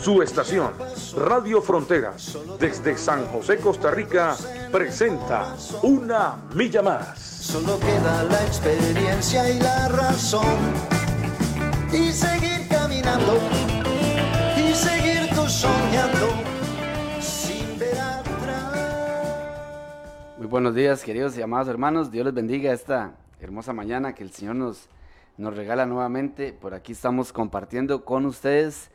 Su estación, Radio Fronteras, desde San José, Costa Rica, presenta Una Milla Más. Solo queda la experiencia y la razón. Y seguir caminando. Y seguir tú soñando. Sin ver atrás. Muy buenos días, queridos y amados hermanos. Dios les bendiga esta hermosa mañana que el Señor nos, nos regala nuevamente. Por aquí estamos compartiendo con ustedes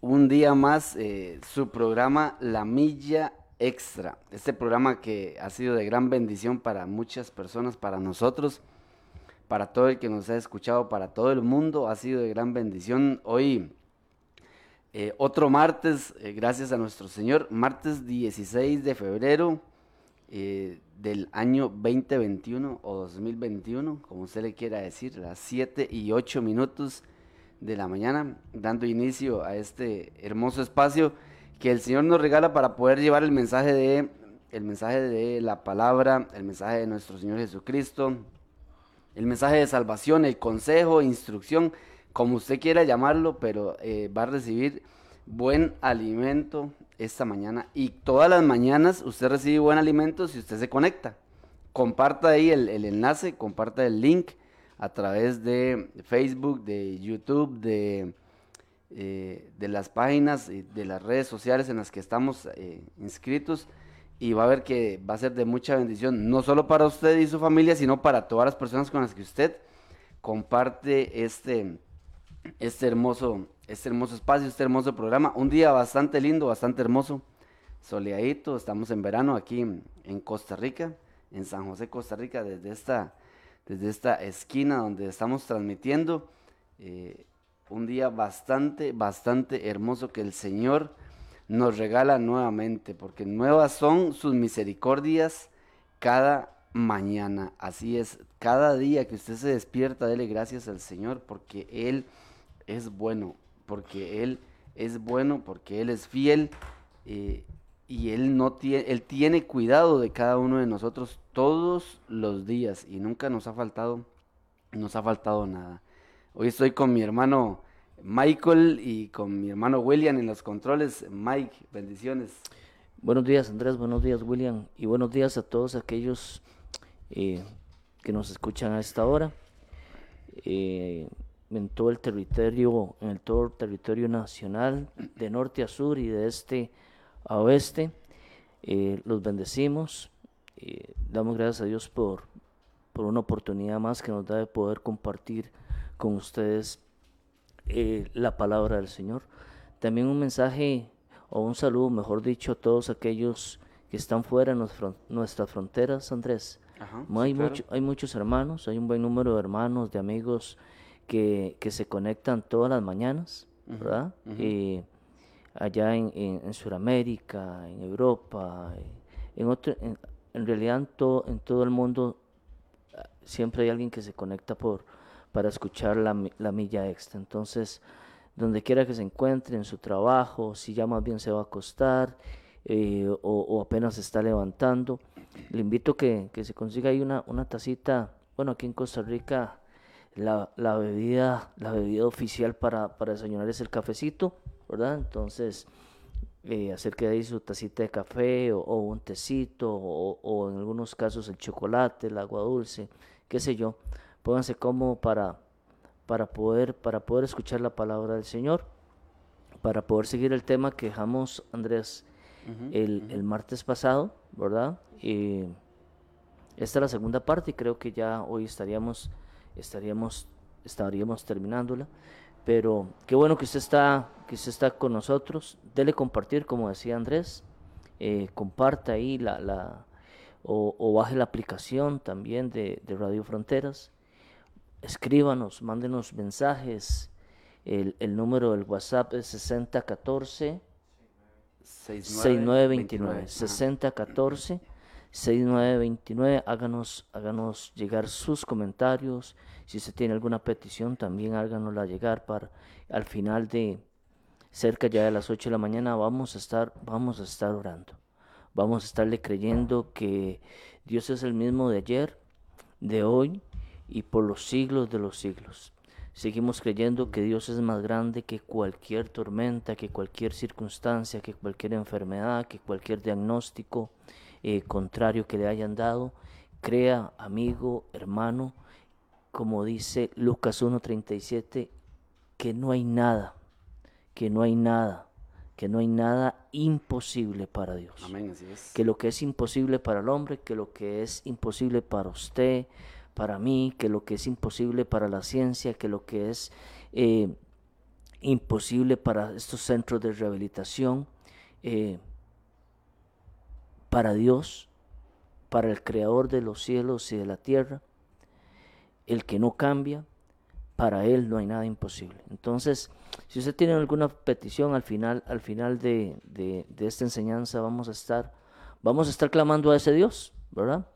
un día más eh, su programa La Milla Extra. Este programa que ha sido de gran bendición para muchas personas, para nosotros, para todo el que nos ha escuchado, para todo el mundo, ha sido de gran bendición. Hoy, eh, otro martes, eh, gracias a nuestro Señor, martes 16 de febrero del año 2021 o 2021, como usted le quiera decir, las 7 y 8 minutos de la mañana, dando inicio a este hermoso espacio que el Señor nos regala para poder llevar el mensaje de el mensaje de la palabra, el mensaje de nuestro Señor Jesucristo, el mensaje de salvación, el consejo, instrucción, como usted quiera llamarlo, pero eh, va a recibir buen alimento esta mañana. Y todas las mañanas usted recibe buen alimento si usted se conecta. Comparta ahí el, el enlace, comparta el link a través de Facebook, de YouTube, de, eh, de las páginas, de las redes sociales en las que estamos eh, inscritos y va a ver que va a ser de mucha bendición, no solo para usted y su familia, sino para todas las personas con las que usted comparte este, este, hermoso, este hermoso espacio, este hermoso programa. Un día bastante lindo, bastante hermoso, soleadito, estamos en verano aquí en Costa Rica, en San José, Costa Rica, desde esta desde esta esquina donde estamos transmitiendo. Eh, un día bastante, bastante hermoso que el Señor nos regala nuevamente, porque nuevas son sus misericordias cada mañana. Así es, cada día que usted se despierta, dele gracias al Señor, porque Él es bueno, porque Él es bueno, porque Él es fiel. Eh, y él no tiene él tiene cuidado de cada uno de nosotros todos los días y nunca nos ha faltado nos ha faltado nada. Hoy estoy con mi hermano Michael y con mi hermano William en los controles. Mike, bendiciones. Buenos días Andrés, buenos días William y buenos días a todos aquellos eh, que nos escuchan a esta hora. Eh, en todo el territorio, en el todo el territorio nacional, de norte a sur y de este a oeste. Eh, los bendecimos. Eh, damos gracias a Dios por, por una oportunidad más que nos da de poder compartir con ustedes eh, la palabra del Señor. También un mensaje o un saludo, mejor dicho, a todos aquellos que están fuera de nuestras fronteras, Andrés. hay, mucho, hay muchos hermanos, hay un buen número de hermanos, de amigos que, que se conectan todas las mañanas, ¿verdad? Allá en, en, Sudamérica, en Europa, en, otro, en, realidad en todo, en todo el mundo siempre hay alguien que se conecta por, para escuchar la, la milla extra. Entonces, donde quiera que se encuentre, en su trabajo, si ya más bien se va a acostar eh, o, apenas se está levantando, le invito que, que se consiga ahí una, una tacita, bueno, aquí en Costa Rica la, la, bebida, la bebida oficial para, para desayunar es el cafecito ¿verdad? Entonces, eh, acerque de ahí su tacita de café o, un tecito o, en algunos casos el chocolate, el agua dulce, qué sé yo. Pónganse cómodo para, para, poder, para poder escuchar la palabra del Señor, para poder seguir el tema que dejamos, Andrés, el, martes pasado, ¿verdad? Y esta es la segunda parte y creo que ya hoy estaríamos, estaríamos, estaríamos terminándola. Pero qué bueno que usted está, que usted está con nosotros. Dele compartir, como decía Andrés. Eh, comparta ahí la, la o, baje la aplicación también de, Radio Fronteras. Escríbanos, mándenos mensajes. El, el número del WhatsApp es 6014 6929. 6014 6929. Háganos, háganos llegar sus comentarios. Si usted tiene alguna petición, también háganosla llegar para al final de cerca ya de las 8 de la mañana vamos a estar, vamos a estar orando. Vamos a estarle creyendo que Dios es el mismo de ayer, de hoy y por los siglos de los siglos. Seguimos creyendo que Dios es más grande que cualquier tormenta, que cualquier circunstancia, que cualquier enfermedad, que cualquier diagnóstico eh, contrario que le hayan dado. Crea, amigo, hermano, como dice Lucas 1.37, que no hay nada, que no hay nada, que no hay nada imposible para Dios. Amén, así es. Que lo que es imposible para el hombre, que lo que es imposible para usted, para mí, que lo que es imposible para la ciencia, que lo que es eh, imposible para estos centros de rehabilitación, eh, para Dios, para el creador de los cielos y de la tierra, el que no cambia, para Él no hay nada imposible. Entonces, si usted tiene alguna petición al final, al final de, de, esta enseñanza, vamos a estar, vamos a estar clamando a ese Dios, ¿verdad?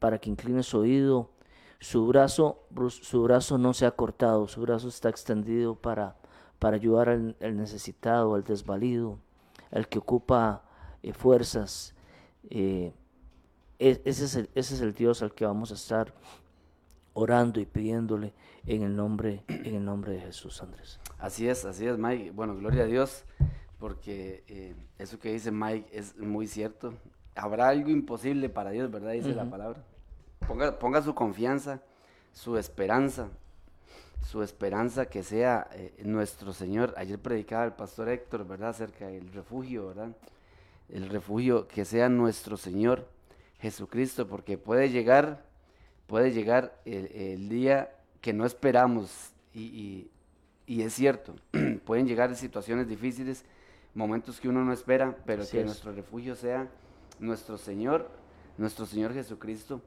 Para que incline su oído. Su brazo, su brazo no se ha cortado, su brazo está extendido para, para ayudar al, al necesitado, al desvalido, al que ocupa eh, fuerzas. Eh, ese, es el, ese es el Dios al que vamos a estar orando y pidiéndole en el nombre, en el nombre de Jesús, Andrés. Así es, así es, Mike. Bueno, gloria a Dios, porque eh, eso que dice Mike es muy cierto. Habrá algo imposible para Dios, ¿verdad? Dice la palabra. Ponga, ponga su confianza, su esperanza, su esperanza que sea eh, nuestro Señor. Ayer predicaba el pastor Héctor, ¿verdad? Acerca del refugio, ¿verdad? El refugio que sea nuestro Señor Jesucristo, porque puede llegar, puede llegar el, el día que no esperamos y, y, y es cierto, pueden llegar situaciones difíciles, momentos que uno no espera, pero Así que es. nuestro refugio sea nuestro Señor, nuestro Señor Jesucristo.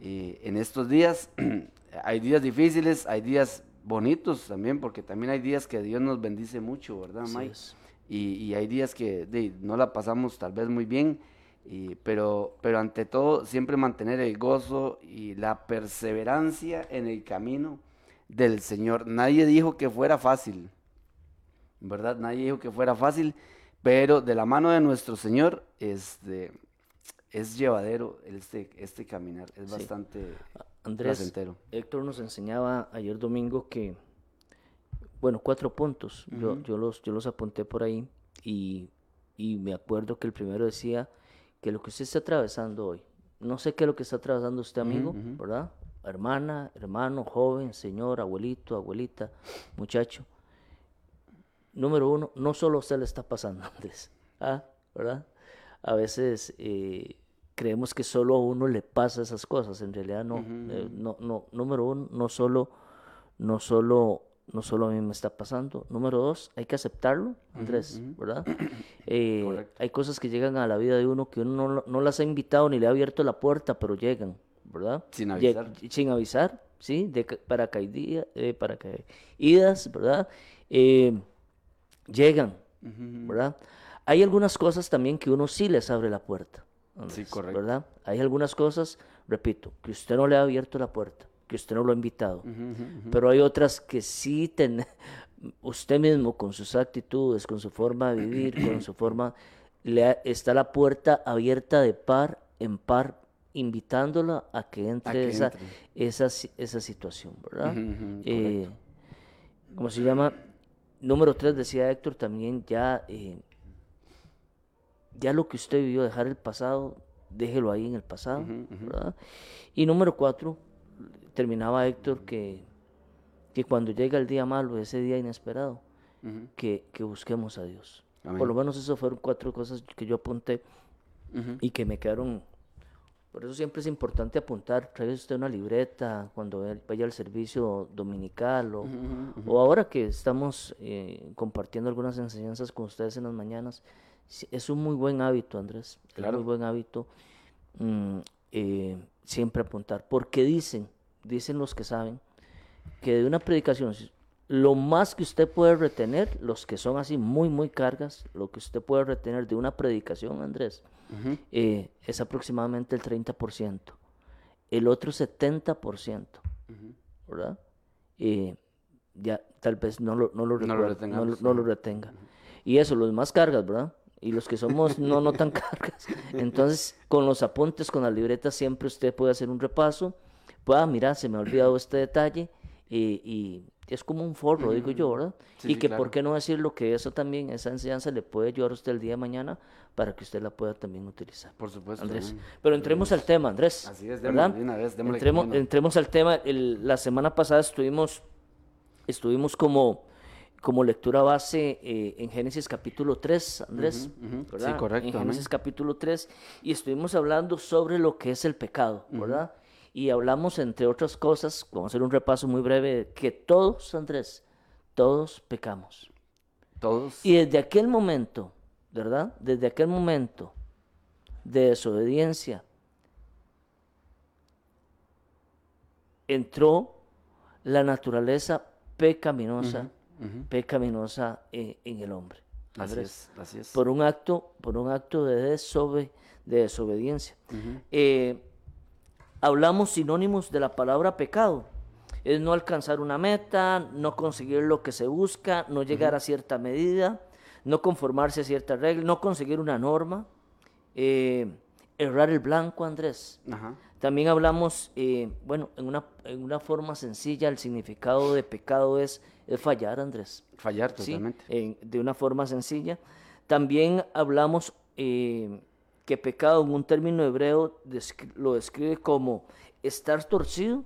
Y en estos días hay días difíciles, hay días bonitos también, porque también hay días que Dios nos bendice mucho, ¿verdad, Mike? Y, y hay días que de, no la pasamos tal vez muy bien, y- pero, pero ante todo siempre mantener el gozo y la perseverancia en el camino del Señor. Nadie dijo que fuera fácil, ¿verdad? Nadie dijo que fuera fácil, pero de la mano de nuestro Señor este, es llevadero este, este caminar, es Sí. bastante Andrés, placentero. Héctor nos enseñaba ayer domingo que, bueno, cuatro puntos. yo, yo, los, yo los apunté por ahí y, y me acuerdo que el primero decía que lo que usted está atravesando hoy, no sé qué es lo que está atravesando usted, amigo, ¿verdad? Hermana, hermano, joven, señor, abuelito, abuelita, muchacho. Número uno, no solo a usted le está pasando, Andrés, ¿ah? ¿verdad? A veces eh, creemos que solo a uno le pasa esas cosas, en realidad no. eh, no, no número uno, no solo, no solo, no solo a mí me está pasando. Número dos, hay que aceptarlo, Andrés, ¿verdad? Eh, hay cosas que llegan a la vida de uno que uno no, no las ha invitado ni le ha abierto la puerta, pero llegan, ¿verdad? Sin avisar. sin avisar, ¿sí? De ca- paracaidía- eh, paracaídas, ¿verdad? Eh, llegan, ¿verdad? Hay algunas cosas también que uno sí les abre la puerta. Andrés, correcto. ¿Verdad? Hay algunas cosas, repito, que usted no le ha abierto la puerta, que usted no lo ha invitado. Pero hay otras que sí ten- usted mismo con sus actitudes, con su forma de vivir, con su forma, le ha- está la puerta abierta de par en par, invitándola a que entre, que esa, entre. Esa, esa situación, ¿verdad? Ujú, ujú, Eh, ¿Cómo se llama? Número tres, decía Héctor, también ya, eh, ya lo que usted vivió, dejar el pasado, déjelo ahí en el pasado, ¿verdad? Y número cuatro, terminaba Héctor que, que cuando llega el día malo, ese día inesperado, que, que busquemos a Dios. Amén. Por lo menos eso fueron cuatro cosas que yo apunté y que me quedaron. Por eso siempre es importante apuntar, trae usted una libreta cuando vaya al servicio dominical o, o ahora que estamos eh, compartiendo algunas enseñanzas con ustedes en las mañanas. Es un muy buen hábito, Andrés. Es Claro. muy buen hábito mm, eh, siempre apuntar. Porque dicen, dicen los que saben, que de una predicación, lo más que usted puede retener, los que son así muy, muy cargas, lo que usted puede retener de una predicación, Andrés, eh, es aproximadamente el 30%. El otro 70%, ¿verdad? Eh, ya tal vez no lo, no lo, No lo recuerdo, retengamos, no lo- no lo retenga. Y eso, los más cargas, ¿verdad? Y los que somos no, no tan cargas. Entonces, con los apuntes, con las libretas, siempre usted puede hacer un repaso. Pueda, mira, se me ha olvidado este detalle. Y, y es como un forro, digo yo, ¿verdad? Sí, y sí, que, claro. ¿por qué no decirlo? Que eso también, esa enseñanza le puede ayudar a usted el día de mañana para que usted la pueda también utilizar. Por supuesto. Andrés. Pero entremos al tema, Andrés. Así es, ¿verdad? démosle de una vez, démosle entremos, entremos al tema. El- la semana pasada estuvimos, estuvimos como, como lectura base eh, en Génesis capítulo 3, Andrés. ¿verdad? Sí, correcto, En. Génesis capítulo 3. Y estuvimos hablando sobre lo que es el pecado, ¿verdad? Y hablamos, entre otras cosas, vamos a hacer un repaso muy breve, que todos, Andrés, todos pecamos. Todos. Y desde aquel momento, ¿verdad? Desde aquel momento de desobediencia, entró la naturaleza pecaminosa, pecaminosa en, en el hombre. Así Andrés. es, así es. Por un acto, por un acto de, desobe- de desobediencia. Eh, hablamos sinónimos de la palabra pecado. Es no alcanzar una meta, no conseguir lo que se busca, no llegar a cierta medida, no conformarse a cierta regla, no conseguir una norma, eh, errar el blanco, Andrés. Ajá. También hablamos, eh, bueno, en una, en una forma sencilla, el significado de pecado es, es fallar, Andrés. Fallar ¿sí? totalmente. En- de una forma sencilla. También hablamos eh, que pecado en un término hebreo lo describe como estar torcido,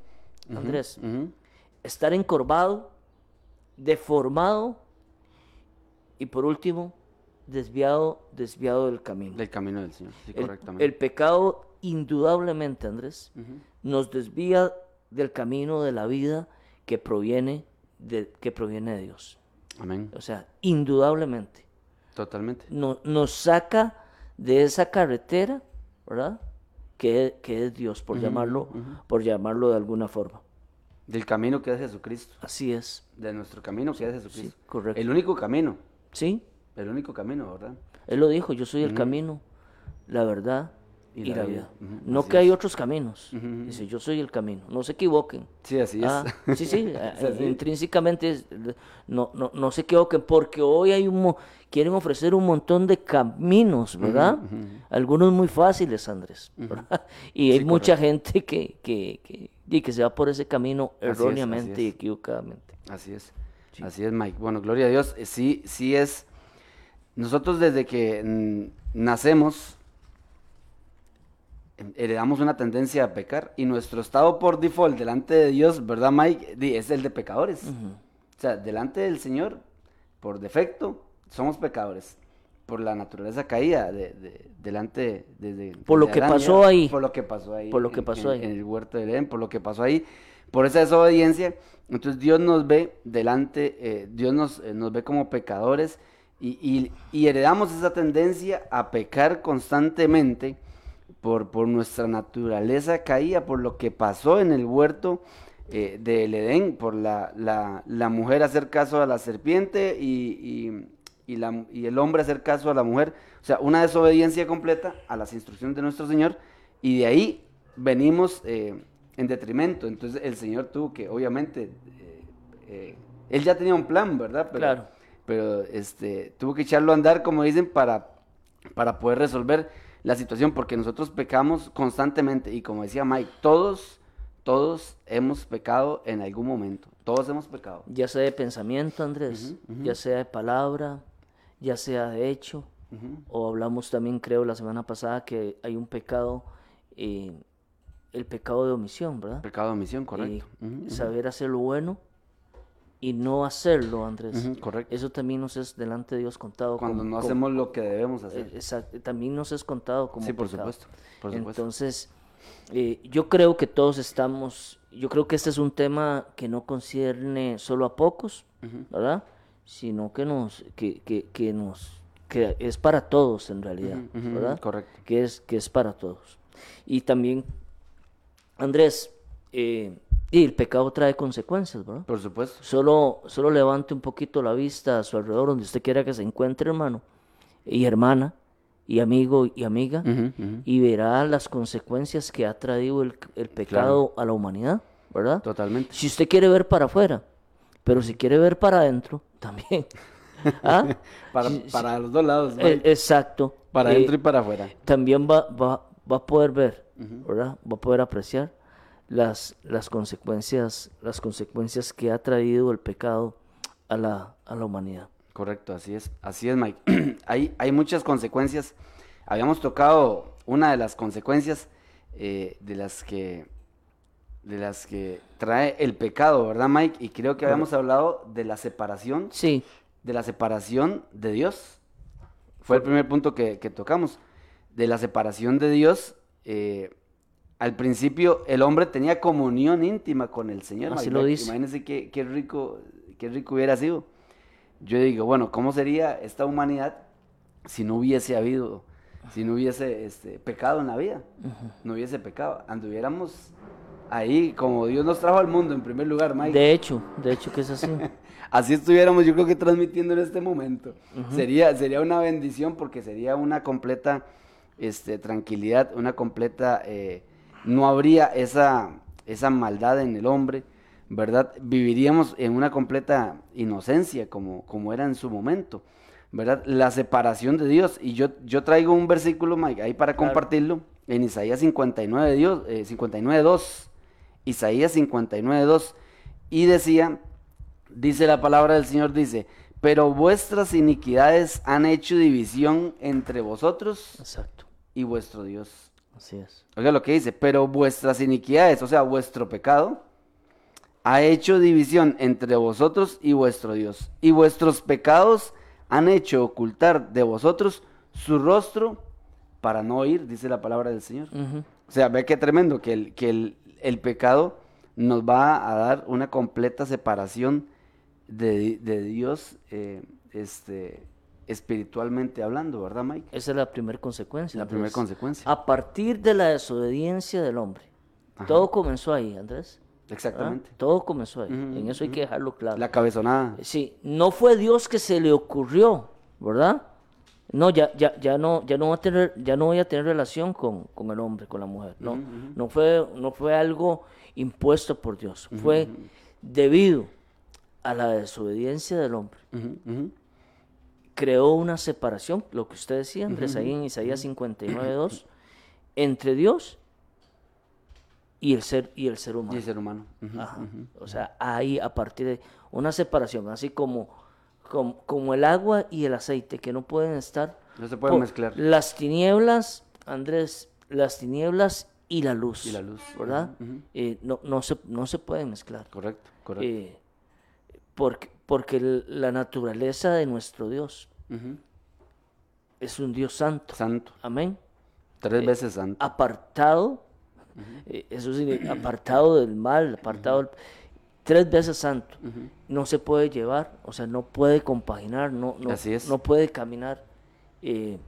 Andrés, estar encorvado, deformado y por último, desviado, desviado del camino. Del camino del Señor. Sí, El- correctamente. El, pecado, indudablemente, Andrés, nos desvía del camino de la vida que proviene de, que proviene de Dios. Amén. O sea, indudablemente. Totalmente. No- nos saca de esa carretera, ¿verdad? Que, que es Dios, por, llamarlo, por llamarlo de alguna forma. Del camino que es Jesucristo. Así es. De nuestro camino que es Jesucristo. Sí, correcto. El único camino. ¿Sí? El único camino, ¿verdad? Él lo dijo, yo soy el camino, la verdad y, la, vida. No así que hay otros caminos. Dice, yo soy el camino. No se equivoquen. Sí, así es. Ah, sí, sí, eh, Es así. intrínsecamente es- no, no, no se equivoquen, porque hoy hay un, quieren ofrecer un montón de caminos, ¿verdad? Algunos muy fáciles, Andrés. Y hay Sí, mucha gente que, que, que, y que se va por ese camino así erróneamente y equivocadamente. Así es. Así es, Mike. Bueno, gloria a Dios. Sí, sí es. Nosotros desde que mm, nacemos em, heredamos una tendencia a pecar y nuestro estado por default delante de Dios, ¿verdad, Mike? Es el de pecadores. O sea, delante del Señor, por defecto, somos pecadores. Por la naturaleza caída, de, de- delante desde Por lo que pasó Eva, ahí. Por lo que pasó ahí. Por lo que pasó en- ahí. En el huerto del Edén, por lo que pasó ahí. Por esa desobediencia, entonces Dios nos ve delante, eh, Dios nos, eh, nos ve como pecadores y, y- y heredamos esa tendencia a pecar constantemente por, por nuestra naturaleza caída, por lo que pasó en el huerto eh, del Edén, por la, la- la mujer hacer caso a la serpiente y, y- y la- y el hombre hacer caso a la mujer. O sea, una desobediencia completa a las instrucciones de nuestro Señor y de ahí venimos eh, en detrimento. Entonces el Señor tuvo que, obviamente, eh, eh, Él ya tenía un plan, ¿verdad? Pero, Claro. Pero este, tuvo que echarlo a andar, como dicen, para, para poder resolver la situación, porque nosotros pecamos constantemente y como decía Mike, todos, todos hemos pecado en algún momento, todos hemos pecado. Ya sea de pensamiento, Andrés, ya sea de palabra, ya sea de hecho, o hablamos también, creo, la semana pasada que hay un pecado, eh, el pecado de omisión, ¿verdad? Pecado de omisión, correcto. Saber hacer lo bueno y no hacerlo, Andrés. Correcto. Eso también nos es delante de Dios contado. Cuando como- no como- hacemos lo que debemos eh, hacer. exacto, también nos es contado como Sí, por pecado. supuesto, por supuesto. Entonces, eh, yo creo que todos estamos, yo creo que este es un tema que no concierne solo a pocos, ¿verdad? Sino que nos, que, que, que nos, que es para todos en realidad, ¿verdad? correcto. Que es, que es para todos. Y también, Andrés, eh, Y el pecado trae consecuencias, ¿verdad? Por supuesto. Solo, solo levante un poquito la vista a su alrededor, donde usted quiera que se encuentre, hermano y hermana, y amigo y amiga, y verá las consecuencias que ha traído el, el pecado a la humanidad, ¿verdad? Totalmente. Si usted quiere ver para afuera, pero si quiere ver para adentro, también. ¿Ah? Para, para los dos lados. Eh, exacto. para Eh, adentro y para afuera. también va, va, va a poder ver, ¿verdad? Va a poder apreciar las, las consecuencias, las consecuencias que ha traído el pecado a la, a la humanidad. Correcto, así es. Así es, Mike. hay, hay muchas consecuencias. Habíamos tocado una de las consecuencias eh, de las que de las que trae el pecado, ¿verdad, Mike? Y creo que habíamos hablado de la separación, Sí, de la separación de Dios. Fue el primer punto que, que tocamos. De la separación de Dios. eh, al principio el hombre tenía comunión íntima con el Señor. Así lo dice. Imagínense qué, qué rico, qué rico hubiera sido. Yo digo, bueno, ¿cómo sería esta humanidad si no hubiese habido, si no hubiese este, pecado en la vida? No hubiese pecado. Anduviéramos ahí como Dios nos trajo al mundo en primer lugar, Mike. de hecho, de hecho que es así. Así estuviéramos, yo creo que transmitiendo en este momento. sería, sería una bendición porque sería una completa este, tranquilidad, una completa... eh, no habría esa, esa maldad en el hombre, ¿verdad? Viviríamos en una completa inocencia como, como era en su momento, ¿verdad? La separación de Dios. Y yo, yo traigo un versículo, Mike, ahí para Claro. compartirlo, en Isaías 59, Dios, eh, 59, 2. Isaías 59, 2. Y decía, dice la palabra del Señor, dice, pero vuestras iniquidades han hecho división entre vosotros Exacto, y vuestro Dios. Así es. Oiga lo que dice, pero vuestras iniquidades, o sea, vuestro pecado, ha hecho división entre vosotros y vuestro Dios. Y vuestros pecados han hecho ocultar de vosotros su rostro para no oír, dice la palabra del Señor. O sea, ve qué tremendo que el, que el, el pecado nos va a dar una completa separación de, de Dios eh, este, espiritualmente hablando, ¿verdad, Mike? Esa es la primera consecuencia. La primera consecuencia. A partir de la desobediencia del hombre. Ajá. Todo comenzó ahí, Andrés. ¿ah? Exactamente. Todo comenzó ahí. En eso hay que dejarlo claro. La cabezonada. Sí, no fue Dios que se le ocurrió, ¿verdad? No, ya, ya, ya no, ya no va a tener, ya no voy a tener relación con, con el hombre, con la mujer. No, no fue, no fue algo impuesto por Dios. Fue debido a la desobediencia del hombre. Creó una separación, lo que usted decía, Andrés, ahí en Isaías 59.2, entre Dios y el ser, y el ser humano. Y el ser humano. Ajá. O sea, ahí a partir de una separación, así como, como, como el agua y el aceite, que no pueden estar. No se pueden por- mezclar. Las tinieblas, Andrés, las tinieblas y la luz. Y la luz, ¿Verdad? Eh, no, no, se, no se pueden mezclar. Correcto, correcto. Eh, porque, porque la naturaleza de nuestro Dios es un Dios santo. Santo. Amén. Tres Eh, veces santo. apartado, eh, eso significa apartado del mal, apartado del- tres veces santo. No se puede llevar, o sea, no puede compaginar, no, no, Así es. no puede caminar eh,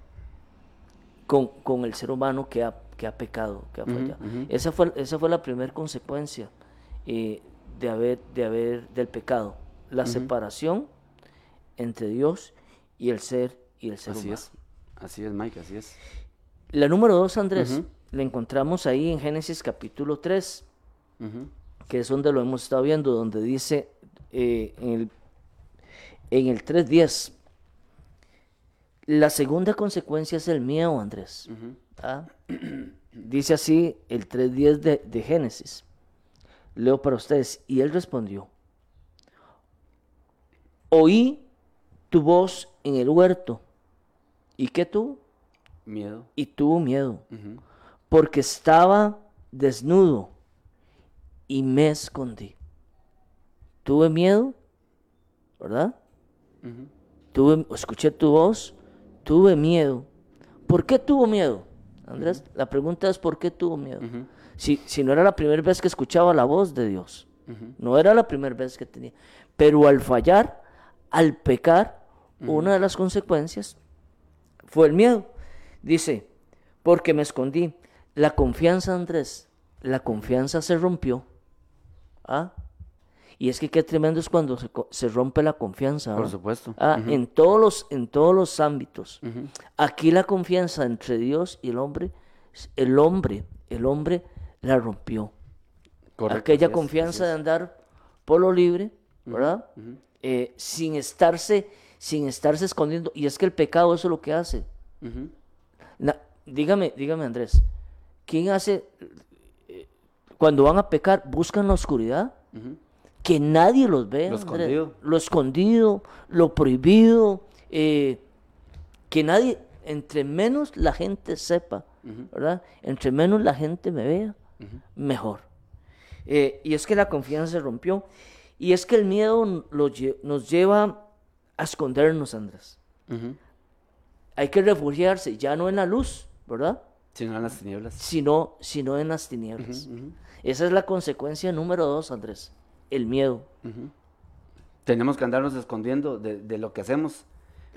con, con el ser humano que ha, que ha pecado, que ha fallado. Esa fue, esa fue la primera consecuencia de haber, de haber del pecado, la separación entre Dios y el ser y el ser Así humano. es. Así es, Mike, así es. La número dos, Andrés, Ujú. la encontramos ahí en Génesis capítulo 3, Ujú. que es donde lo hemos estado viendo, donde dice eh, en el, en el 3.10, la segunda consecuencia es el miedo, Andrés. ¿Ah? Dice así el 3.10 de, de Génesis. Leo para ustedes. Y él respondió, oí tu voz en el huerto. ¿Y qué tuvo? Miedo. Y tuvo miedo porque estaba desnudo y me escondí. Tuve miedo, ¿verdad? Tuve, escuché tu voz, tuve miedo. ¿Por qué tuvo miedo? Andrés, la pregunta es ¿por qué tuvo miedo? Si, si no era la primera vez que escuchaba la voz de Dios, no era la primera vez que tenía. Pero al fallar, al pecar, una de las consecuencias fue el miedo. Dice, porque me escondí. La confianza, Andrés, la confianza se rompió ¿ah? Y es que qué tremendo es cuando se, rompe la confianza. Por ¿ah? supuesto. Ah, en, todos los, en todos los ámbitos. Aquí la confianza entre Dios y el hombre, el hombre, el hombre la rompió. Correcto, Aquella confianza de andar por lo libre, ¿verdad? Eh, sin estarse, sin estarse escondiendo. Y es que el pecado eso es lo que hace. Na- dígame, dígame Andrés, ¿quién hace eh, cuando van a pecar buscan la oscuridad? Que nadie los vea. Lo Andrés. escondido. Lo escondido, lo prohibido, eh, que nadie, entre menos la gente sepa, ¿verdad? Entre menos la gente me vea, mejor. Y es que la confianza se rompió. Y es que el miedo lo nos lleva a escondernos, Andrés. Hay que refugiarse ya no en la luz, ¿verdad? Si no en las tinieblas. Sino, sino en las tinieblas. Esa es la consecuencia número dos, Andrés. El miedo. Tenemos que andarnos escondiendo de, de lo que hacemos.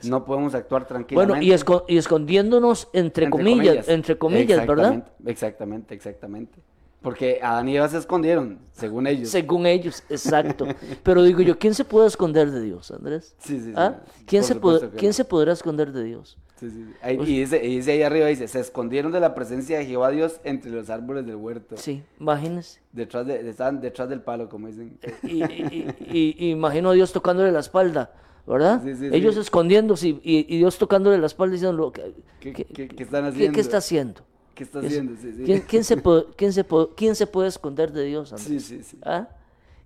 No podemos actuar tranquilamente. Bueno, y, esco- y escondiéndonos entre, comillas, entre comillas, ¿verdad? Exactamente, exactamente. Porque Adán y Eva se escondieron, según ellos. Según ellos, exacto. Pero digo yo, ¿quién se puede esconder de Dios, Andrés? Sí, sí, sí. ¿Ah? ¿Quién, se, que ¿quién no. se podrá esconder de Dios? Sí, sí. Ahí- y, dice, y dice ahí arriba, dice, se escondieron de la presencia de Jehová Dios entre los árboles del huerto. Sí, imagínense. Detrás de, estaban detrás del palo, como dicen. Y, y- y- y imagino a Dios tocándole la espalda, ¿verdad? Sí, sí, Ellos sí. escondiéndose y, Dios tocándole la espalda diciendo, ¿qué, ¿Qué- qué- están haciendo? qué está haciendo? ¿Qué está ¿Qué es- haciendo? Sí, sí. ¿Quién, quién se puede, quién, se ¿Quién se puede esconder de Dios, Andrés? Sí, sí, sí. ¿Ah?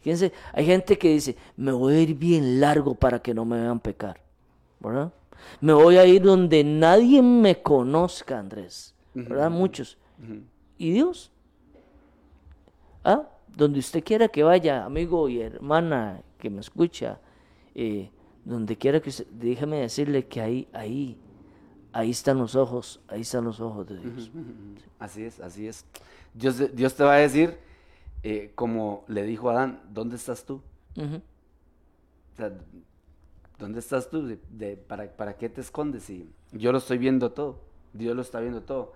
¿Quién se- Hay gente que dice, me voy a ir bien largo para que no me vean pecar. ¿Verdad? Me voy a ir donde nadie me conozca, Andrés. ¿Verdad? Muchos. ¿Y Dios? ¿Ah? Donde usted quiera que vaya, amigo y hermana que me escucha, eh, donde quiera que usted, déjeme decirle que ahí, ahí, ahí están los ojos, ahí están los ojos de Dios. Así es, así es. Dios, Dios te va a decir, eh, como le dijo a Adán, ¿dónde estás tú? Ujú. O sea, ¿dónde estás tú? De- de- para, ¿Para qué te escondes? Si yo lo estoy viendo todo, Dios lo está viendo todo.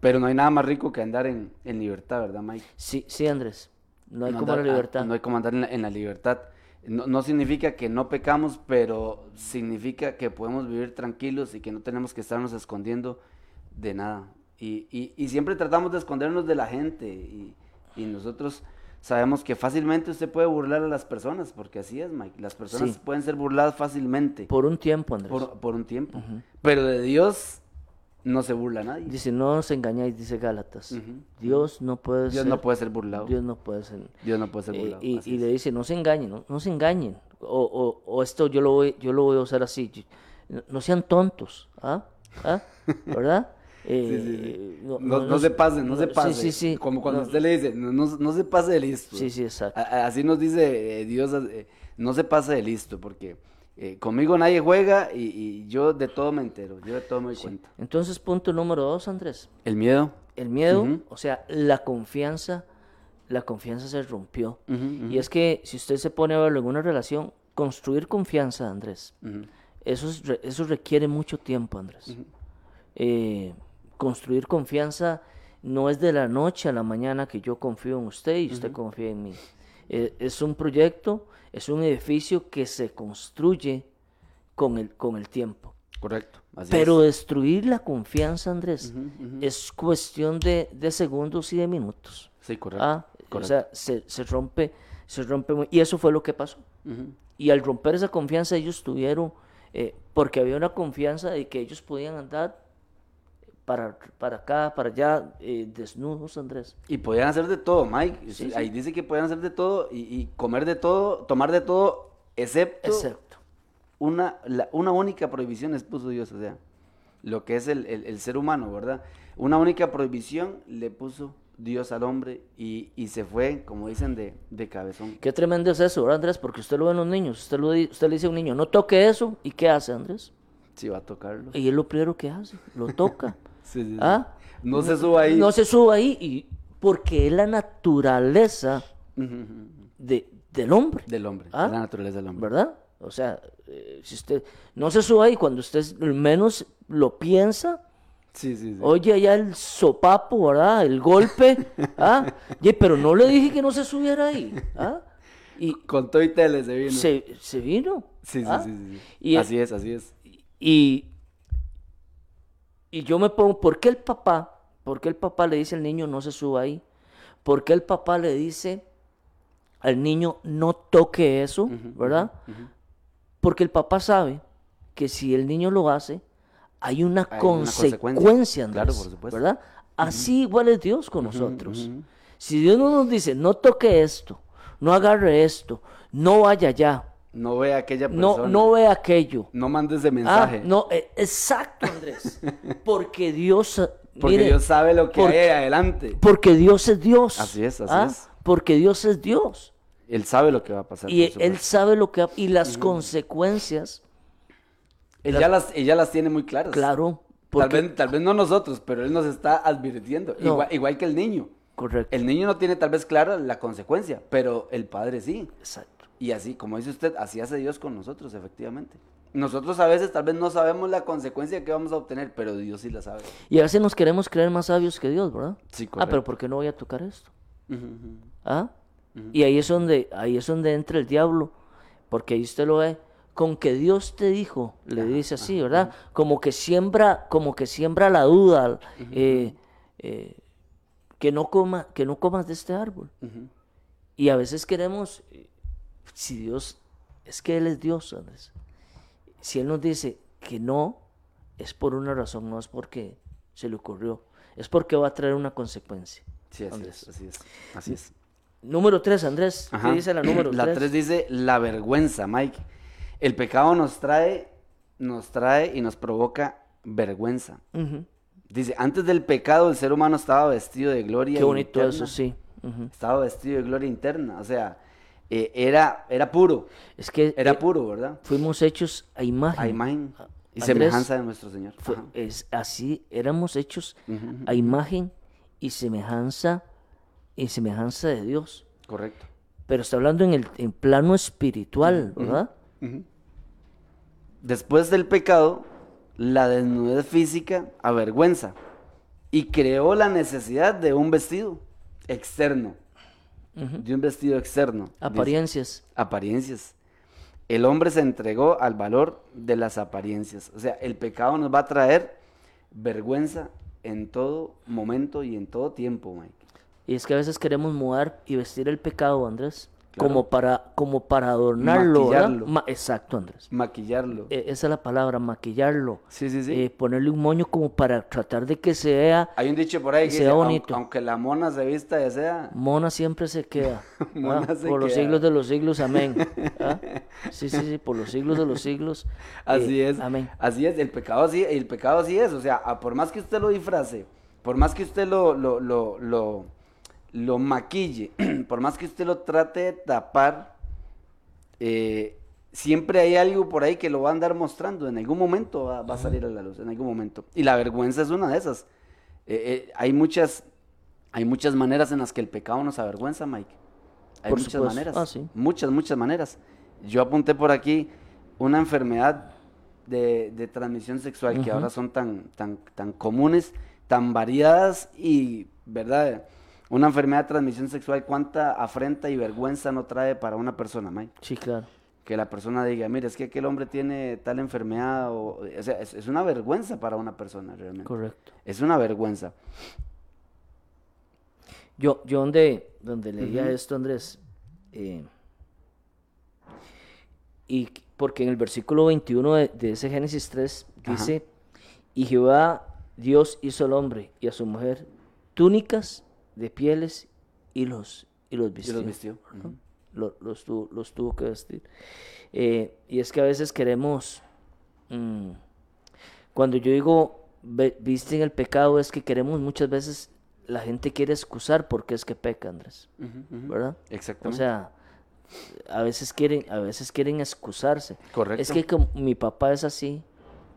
Pero no hay nada más rico que andar en, en libertad, ¿verdad, Mike? Sí, sí, Andrés. No hay como andar- la ah, libertad. no hay como andar en la, en la libertad. No, no significa que no pecamos, pero significa que podemos vivir tranquilos y que no tenemos que estarnos escondiendo de nada. Y, y- y siempre tratamos de escondernos de la gente y, y nosotros sabemos que fácilmente usted puede burlar a las personas, porque así es, Mike. Las personas Sí. pueden ser burladas fácilmente por, Por un tiempo, Andrés. por un tiempo. Pero de Dios no se burla nadie. Dice, no os engañáis, dice Gálatas. Dios no puede Dios ser. no puede ser burlado. Dios no puede ser. Dios no puede ser Eh, burlado. y le dice, no se engañen, no, no se engañen. O, o- o esto yo lo, voy, yo lo voy a usar así. No, no sean tontos. ¿Ah? ¿Ah? ¿Verdad? Eh, No, no se pase, no, se pase. Sí, sí, sí. Como cuando No, usted le dice, no, no- no se pase de listo. Sí, sí, exacto. A- Así nos dice eh, Dios, eh, no se pase de listo, porque eh, conmigo nadie juega y, y yo de todo me entero, yo de todo me doy cuenta. Entonces, punto número dos, Andrés. El miedo. El miedo, o sea, la confianza, la confianza se rompió. Y es que si usted se pone a verlo en una relación, construir confianza, Andrés, eso, es eso requiere mucho tiempo, Andrés. Eh, construir confianza no es de la noche a la mañana que yo confío en usted y usted confía en mí. Eh, es un proyecto, es un edificio que se construye con el, con el tiempo. Correcto. así Pero es. destruir la confianza, Andrés, es cuestión de, de segundos y de minutos. Sí, correcto. Ah, o sea, se, se rompe, se rompe muy- y eso fue lo que pasó. Y al romper esa confianza ellos tuvieron, eh, porque había una confianza de que ellos podían andar para, para acá, para allá, eh, desnudos, Andrés. Y podían hacer de todo, Mike. Sí, sí. Ahí dice que podían hacer de todo y, y comer de todo, tomar de todo, excepto Excepto. una, la- una única prohibición les puso Dios, o sea, lo que es el, el- el ser humano, ¿verdad? Una única prohibición le puso Dios al hombre y, y se fue, como dicen, de, de cabezón. Qué tremendo es eso, ¿verdad, Andrés? Porque usted lo ve en los niños, usted, lo, usted le dice a un niño, no toque eso, ¿y qué hace, Andrés? Si va a tocarlo. Y es lo primero que hace, lo toca. Sí, sí, sí. ¿Ah? No se suba ahí. No se suba ahí, y, porque es la naturaleza de, del hombre. Del hombre, ¿Ah? es la naturaleza del hombre. ¿verdad? O sea, eh, si usted no se suba ahí cuando usted menos lo piensa, Sí, sí, sí. oye allá el sopapo, ¿verdad? El golpe, ¿ah? Ye, pero no le dije que no se subiera ahí, ¿ah? Y Con todo y tele se vino. se, se vino. Sí, sí, ¿ah? sí, sí, sí. Y- así es, así es. Y, y yo me pongo, ¿por qué el papá, por qué el papá le dice al niño no se suba ahí? ¿Por qué el papá le dice al niño no toque eso, verdad? Porque el papá sabe que si el niño lo hace, hay una Hay una consecuencia, consecuencia. Claro, por supuesto. ¿verdad? Así igual es Dios con nosotros. Si Dios no nos dice, no toque esto, no agarre esto, no vaya allá, No ve a aquella persona. no, no vea aquello, No mande ese Ah, mensaje. no, eh, exacto, Andrés. Porque Dios, eh, Porque mire, Dios sabe lo que porque- hay adelante. porque Dios es Dios. Así es, así Ah, es. Porque Dios es Dios. Él sabe lo que va a pasar. Y él sabe lo que ha- y las consecuencias, Él ya las, él ya las tiene muy claras. claro, Tal vez, tal vez no nosotros, pero él nos está advirtiendo. No. Igual, igual que el niño. correcto. El niño no tiene tal vez clara la consecuencia, pero el padre sí. Exacto. Y así, como dice usted, así hace Dios con nosotros, efectivamente. Nosotros a veces tal vez no sabemos la consecuencia que vamos a obtener, pero Dios sí la sabe. Y a veces nos queremos creer más sabios que Dios, ¿verdad? Sí, ah, correcto. pero ¿por qué no voy a tocar esto? ¿Ah? Y ahí es donde, ahí es donde entra el diablo, porque ahí usted lo ve, con que Dios te dijo, le dice así, ¿verdad? Como que siembra, como que siembra la duda, eh, eh, que no coma, que no comas de este árbol. Y a veces queremos, si Dios, es que Él es Dios, ¿sabes? Si Él nos dice que no, es por una razón, no es porque se le ocurrió, es porque va a traer una consecuencia. Sí, así Andrés. es, así es. Así es. Número tres, Andrés. Ajá. ¿Qué dice la número La tres? 3 dice la vergüenza, Mike. El pecado nos trae, nos trae y nos provoca vergüenza. Ujú. Dice, antes del pecado el ser humano estaba vestido de gloria Qué bonito interna. eso, sí. Ujú. Estaba vestido de gloria interna. O sea, eh, era, era puro. Es que Era eh, puro, ¿verdad? fuimos hechos a imagen. A imagen y Andrés, semejanza de nuestro Señor. fue- es así, éramos hechos a imagen y semejanza y semejanza de Dios. Correcto. Pero está hablando en el en plano espiritual, ¿verdad? Después del pecado, la desnudez física avergüenza y creó la necesidad de un vestido externo. De un vestido externo. dice. Apariencias. apariencias. El hombre se entregó al valor de las apariencias. O sea, el pecado nos va a traer vergüenza en todo momento y en todo tiempo, Mike. Y es que a veces queremos mudar y vestir el pecado, Andrés, Claro. como para como para adornarlo. Maquillarlo. Ma- exacto, Andrés. Maquillarlo. E- esa es la palabra, maquillarlo. Sí, sí, sí. Eh, ponerle un moño como para tratar de que se vea Hay un dicho por ahí que se dice, vea "Aun- bonito". aunque la mona se vista de seda, Mona siempre se queda. Mona se por los siglos de los siglos, amén. ¿ah? Sí, sí, sí, por los siglos de los siglos. Así eh, es. Amén. Así es, el pecado así, el pecado así es. O sea, por más que usted lo disfrace, por más que usted lo, lo, lo, lo, lo maquille, por más que usted lo trate de tapar, eh, siempre hay algo por ahí que lo va a andar mostrando. En algún momento va, va a salir a la luz, en algún momento. Y la vergüenza es una de esas. Eh, eh, hay muchas, hay muchas maneras en las que el pecado nos avergüenza, Mike. Hay Por muchas supuesto. maneras. Ah, sí. Muchas, muchas maneras. Yo apunté por aquí una enfermedad de, de transmisión sexual que ahora son tan, tan, tan comunes, tan variadas y, ¿verdad? Una enfermedad de transmisión sexual, ¿cuánta afrenta y vergüenza no trae para una persona, Mike? Sí, claro. Que la persona diga, mire, es que aquel hombre tiene tal enfermedad, o, o sea, es, es una vergüenza para una persona realmente. Correcto. Es una vergüenza. Yo, yo donde, donde leía esto, Andrés, eh, y qu- porque en el versículo 21 de, de ese Génesis 3 dice, y Jehová Dios hizo al hombre y a su mujer túnicas de pieles y los, y los Y vistió. los vistió. ¿no? Ujú. Lo- los, tuvo, los tuvo que vestir. Eh, y es que a veces queremos, mm, cuando yo digo ve- visten el pecado, es que queremos muchas veces, la gente quiere excusar porque es que peca, Andrés. ¿verdad? O Exactamente. sea, a veces quieren, a veces quieren excusarse. Correcto. Es que como mi papá es así,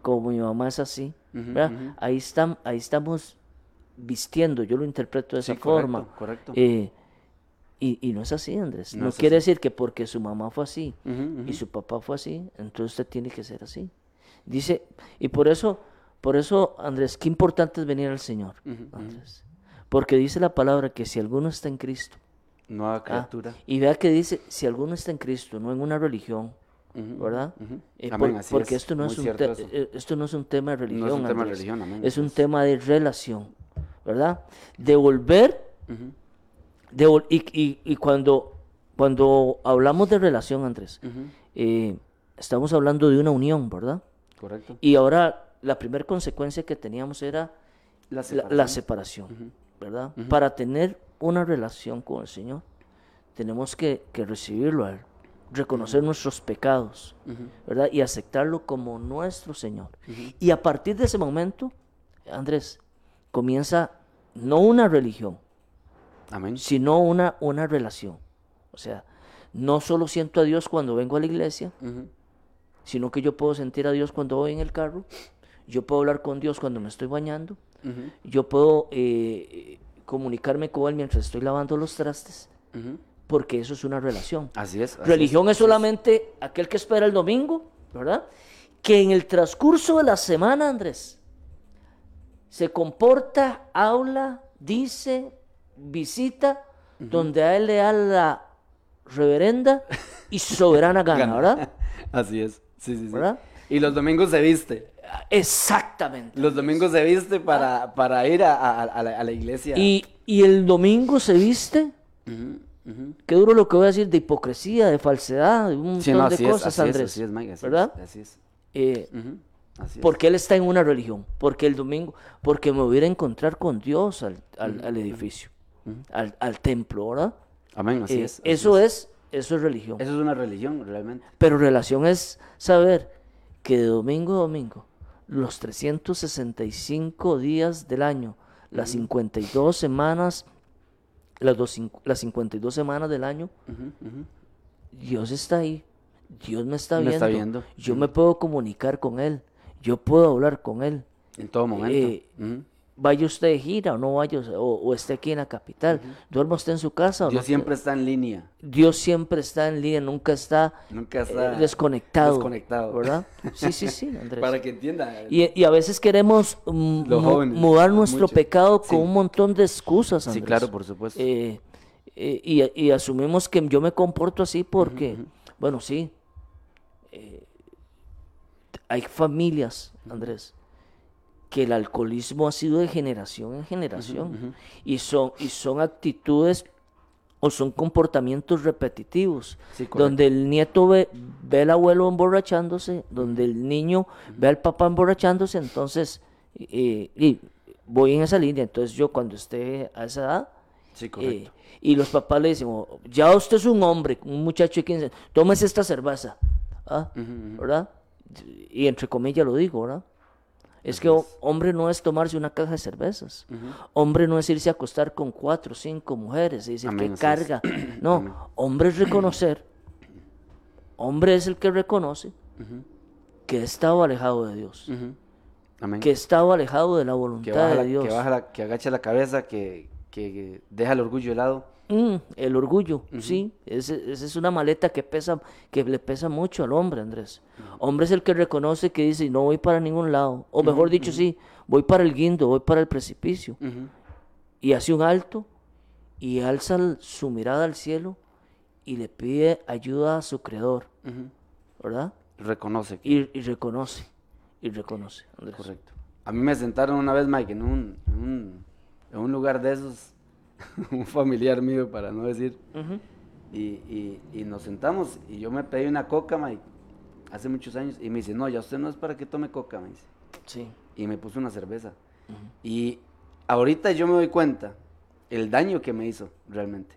como mi mamá es así, ¿verdad? Ahí, están, ahí estamos vistiendo, yo lo interpreto de Sí, esa correcto, forma. correcto. Eh, y, y no es así, Andrés. No No, es quiere así. decir que porque su mamá fue así y su papá fue así, entonces usted tiene que ser así. Dice, y por eso, por eso, Andrés, qué importante es venir al Señor. Andrés. Porque dice la palabra que si alguno está en Cristo, Nueva Ah, criatura. y vea que dice, si alguno está en Cristo, no en una religión, ¿verdad? Eh, Amén, por- así porque es, esto no es un eh, esto no es un tema de religión, tema de religión, amén, es un es. tema de relación, ¿verdad? De volver, de y, y- y cuando, cuando hablamos de relación, Andrés, eh, estamos hablando de una unión, ¿verdad? Correcto. Y ahora la primera consecuencia que teníamos era La la, la separación, ¿verdad? Para tener una relación con el Señor, tenemos que, que recibirlo a Él, reconocer nuestros pecados, ¿verdad? Y aceptarlo como nuestro Señor. Y a partir de ese momento, Andrés, comienza no una religión, Amén. sino una, una relación. O sea, no solo siento a Dios cuando vengo a la iglesia, sino que yo puedo sentir a Dios cuando voy en el carro, yo puedo hablar con Dios cuando me estoy bañando, yo puedo eh, comunicarme con Él mientras estoy lavando los trastes, porque eso es una relación. Así es. así Religión es solamente aquel que espera el domingo, ¿verdad? Que en el transcurso de la semana, Andrés, se comporta, habla, dice, visita, donde a él le da la reverenda y soberana gana, Gana. ¿verdad? Así es. Sí, sí, sí. ¿Verdad? Y los domingos se viste. Exactamente. Los domingos se viste para, para ir a, a- a la, a la iglesia. Y, y el domingo se viste, qué duro lo que voy a decir, de hipocresía, de falsedad, de un montón Sí, no, de es, cosas, es, Andrés. así es, Mike, así es, ¿Verdad? Así es. Eh, así porque él está en una religión, porque el domingo, porque me voy a encontrar con Dios al, al- al edificio, al, al templo, ¿verdad? Amén, así Eh, es. así eso es, eso es religión. Eso es una religión, realmente. Pero relación es saber que de domingo a domingo, los 365 días del año, las 52 semanas, las, dos, las 52 semanas del año. Dios está ahí. Dios me está Me viendo. está viendo. Yo me puedo comunicar con Él. Yo puedo hablar con Él. En todo momento. Eh. Vaya usted de gira o no vaya, o, o esté aquí en la capital. Duerma usted en su casa o Dios no. siempre está en línea. Dios siempre está en línea, nunca está, Nunca eh, desconectado. desconectado. ¿Verdad? Sí, sí, sí, Andrés. Para que entienda. Y, y a veces queremos mm, mudar nuestro mucho. pecado con Sí. un montón de excusas, Sí, Andrés. claro, por supuesto. Eh, y, y asumimos que yo me comporto así porque, bueno, sí, hay familias, Andrés, que el alcoholismo ha sido de generación en generación y, son, y son actitudes o son comportamientos repetitivos, Sí, donde el nieto ve, ve al abuelo emborrachándose, donde el niño ve al papá emborrachándose, entonces, eh, y voy en esa línea, entonces yo cuando esté a esa edad, Sí, eh, y los papás le dicen, "Oh, ya usted es un hombre, un muchacho de 15, tómese esta cerveza, ¿ah? ¿verdad? Y entre comillas lo digo, ¿verdad? Es que ho- hombre no es tomarse una caja de cervezas. Hombre no es irse a acostar con cuatro o cinco mujeres y decir Amén, que es. carga. No, hombre es reconocer. Hombre es el que reconoce que estaba alejado de Dios. Amén. Que estaba alejado de la que, voluntad baja de la- Dios. que, baja la- que agacha la cabeza, que, que deja el orgullo de lado. Mm, el orgullo, sí, esa es una maleta que pesa, que le pesa mucho al hombre, Andrés. Hombre es el que reconoce que dice, no voy para ningún lado, o mejor dicho, sí, voy para el guindo, voy para el precipicio. Y hace un alto y alza su mirada al cielo y le pide ayuda a su creador. ¿verdad? Reconoce. Y, y reconoce, y reconoce, Andrés. Correcto. A mí me sentaron una vez, Mike, en un, en un, en un lugar de esos, un familiar mío, para no decir, y, y, y nos sentamos y yo me pedí una coca, Mike, hace muchos años, y me dice, no, ya usted no es para que tome coca, me dice. Sí, Y me puso una cerveza. Y ahorita yo me doy cuenta el daño que me hizo realmente.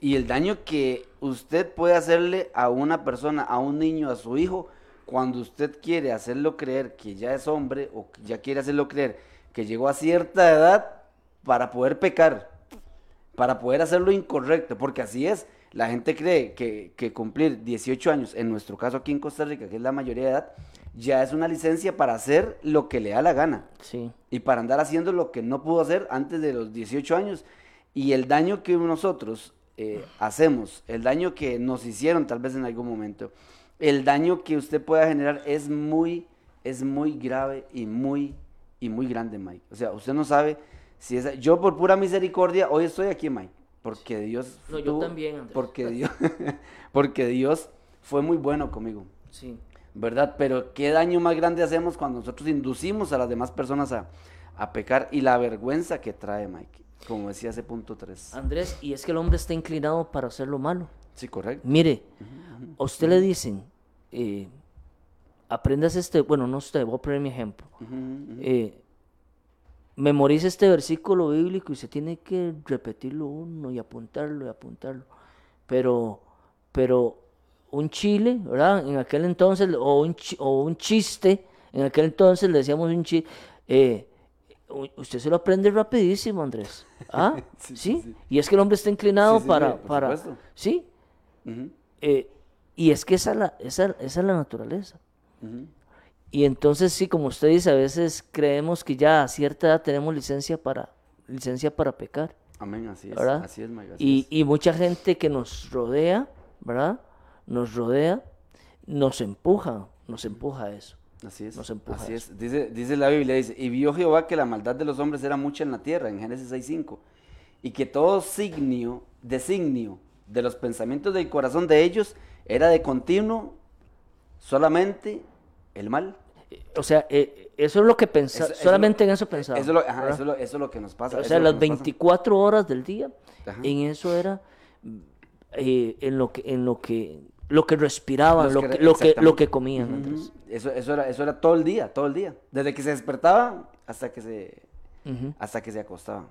Y el daño que usted puede hacerle a una persona, a un niño, a su hijo, cuando usted quiere hacerlo creer que ya es hombre o que ya quiere hacerlo creer que llegó a cierta edad para poder pecar, para poder hacer lo incorrecto, porque así es. La gente cree que, que cumplir 18 años, en nuestro caso aquí en Costa Rica, que es la mayoría de edad, ya es una licencia para hacer lo que le da la gana sí, y para andar haciendo lo que no pudo hacer antes de los 18 años. Y el daño que nosotros eh, hacemos, el daño que nos hicieron tal vez en algún momento, el daño que usted pueda generar es muy, es muy grave y muy, y muy grande, Mike. O sea, usted no sabe si. Yo por pura misericordia, hoy estoy aquí, Mike. Porque Dios. No, yo tuvo- también, Andrés. Porque Dios, porque Dios fue muy bueno conmigo. Sí. ¿Verdad? Pero qué daño más grande hacemos cuando nosotros inducimos a las demás personas a, a pecar y la vergüenza que trae, Mike. Como decía ese punto 3. Andrés, y es que el hombre está inclinado para hacer lo malo. Sí, correcto. Mire, a usted le dicen, eh, aprendas este, bueno, no usted, voy a poner mi ejemplo. Eh, memorice este versículo bíblico y se tiene que repetirlo uno y apuntarlo y apuntarlo. Pero, pero un chile, ¿verdad? En aquel entonces, o un, o un chiste, en aquel entonces le decíamos un chiste, usted se lo aprende rapidísimo, Andrés. ¿Ah? Sí, ¿Sí? sí, sí. Y es que el hombre está inclinado Sí, para, sí, para. ¿sí? Ujú, Eh, y es que esa es, la, esa, esa es la naturaleza. ujú. Y entonces sí, como usted dice, a veces creemos que ya a cierta edad tenemos licencia para, licencia para pecar, Amén, así es. ¿verdad? Así es, Mike. así y, es. y mucha gente que nos rodea, ¿verdad? Nos rodea, nos empuja, nos empuja a eso. Así es. nos empuja Así a es. Dice, dice la Biblia, dice, y vio Jehová que la maldad de los hombres era mucha en la tierra, en Génesis 6.5, y que todo signio, designio de los pensamientos del corazón de ellos era de continuo solamente el mal. O sea, eh, eso es lo que pensaba, solamente lo- en eso pensaba. Eso, es lo, eso, es lo, eso es lo que nos pasa. O sea, las que nos pasa. 24 horas del día, Ajá. en eso era eh, en lo que en lo que lo que respiraban, lo que lo que lo que comían. Eso, eso, era, eso era todo el día, todo el día. Desde que se despertaba hasta que se, Ujú. hasta que se acostaba.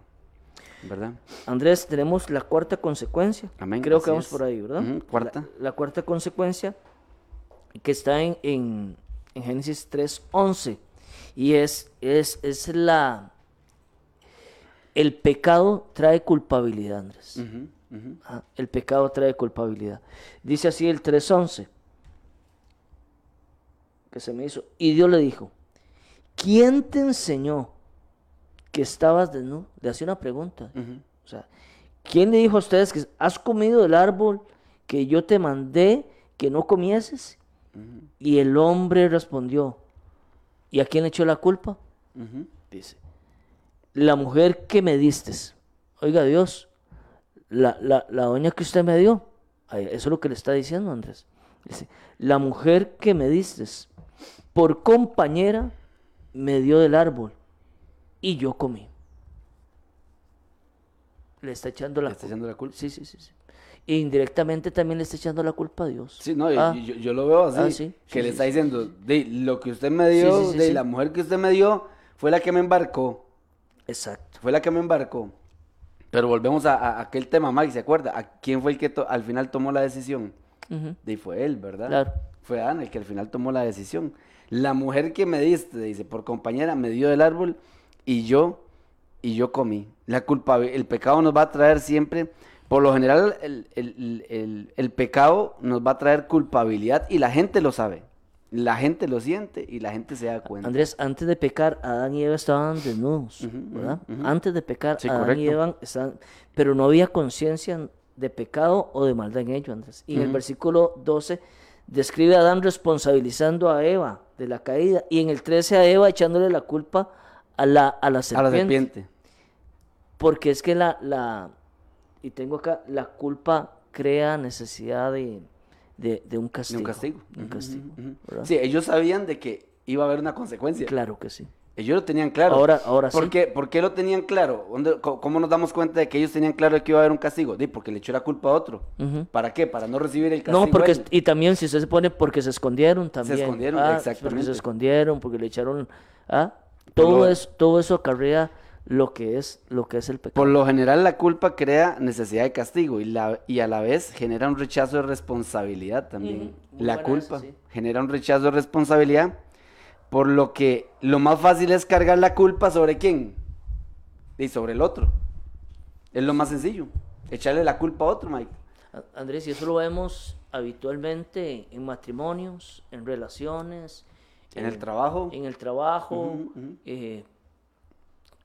¿Verdad? Andrés, tenemos la cuarta consecuencia. Amén, Creo que vamos es. por ahí, ¿verdad? Cuarta. La, la cuarta consecuencia que está en, en, en Génesis 3.11 y es, es, es la... El pecado trae culpabilidad, Andrés. Ah, El pecado trae culpabilidad. Dice así el 3.11 que se me hizo. Y Dios le dijo, ¿quién te enseñó que estabas desnudo? Le hacía una pregunta. O sea, ¿quién le dijo a ustedes que has comido del árbol que yo te mandé que no comieses? Y el hombre respondió, ¿y a quién echó la culpa? Dice, la mujer que me diste. Oiga Dios, la, la, la doña que usted me dio. Eso es lo que le está diciendo Andrés. Dice, la mujer que me diste, por compañera, me dio del árbol y yo comí. Le está echando la Le está echando la culpa. Sí, sí, sí. sí. Indirectamente también le está echando la culpa a Dios. Sí, no, Ah, yo, yo lo veo así, Ah, sí, que sí, le está diciendo, de lo que usted me dio, de la mujer que usted me dio, fue la que me embarcó, Exacto. fue la que me embarcó. Pero volvemos a, a aquel tema, Mike, ¿se acuerda? ¿A quién fue el que to- al final tomó la decisión? Y fue él, ¿verdad? Claro. Fue Adán el que al final tomó la decisión. La mujer que me diste, dice, por compañera, me dio del árbol y yo, y yo comí. La culpa, el pecado nos va a traer siempre, por lo general, el, el- el- el pecado nos va a traer culpabilidad y la gente lo sabe. La gente lo siente y la gente se da cuenta. Andrés, antes de pecar, Adán y Eva estaban desnudos, ¿verdad? Antes de pecar, Sí, Adán y. Eva estaban, pero no había conciencia de pecado o de maldad en ellos, Andrés. Y en el versículo 12 describe a Adán responsabilizando a Eva de la caída y en el 13 a Eva echándole la culpa a la, a la a serpiente. la serpiente. Porque es que la, la, y tengo acá, la culpa crea necesidad de, de, de un De castigo. un castigo. de un castigo, ujú. ¿verdad? Sí, ellos sabían de que iba a haber una consecuencia. Claro que sí. Ellos lo tenían claro. Ahora- ahora ¿Por sí. Qué, ¿Por qué lo tenían claro? ¿Dónde- co- ¿Cómo nos damos cuenta de que ellos tenían claro que iba a haber un castigo? Porque le echó la culpa a otro. ¿Para qué? Para no recibir el castigo. No, porque, él. y también si usted se pone porque se escondieron también. escondieron, Ah, Porque exactamente. se escondieron, porque le echaron, ah, todo lo- eso, todo eso acarrea lo que es, lo que es el pecado. Por lo general la culpa crea necesidad de castigo y, la, y a la vez genera un rechazo de responsabilidad también. Ujú, muy La culpa esa, sí. genera un rechazo de responsabilidad, por lo que lo más fácil es cargar la culpa sobre quién y sobre el otro. Es lo más sencillo, echarle la culpa a otro, Mike. Andrés, y eso lo vemos habitualmente en matrimonios, en relaciones, En el trabajo. en el trabajo. Ujú, ujú. eh,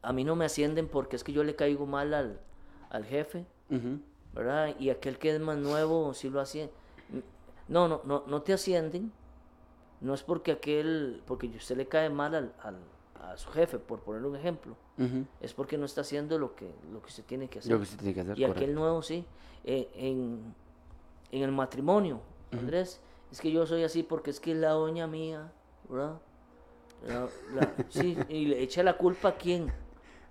a mí no me ascienden porque es que yo le caigo mal al, al jefe. ¿verdad? Y aquel que es más nuevo sí lo hacía. No, no, no, no te ascienden. No es porque aquel, porque usted le cae mal al, al, a su jefe, por poner un ejemplo, es porque no está haciendo lo que, lo que se tiene que hacer. Lo que se tiene que hacer, y aquel nuevo sí. Eh, en, en el matrimonio, Andrés, es que yo soy así porque es que es la doña mía, ¿verdad? La- la- sí, y le echa la culpa a quién.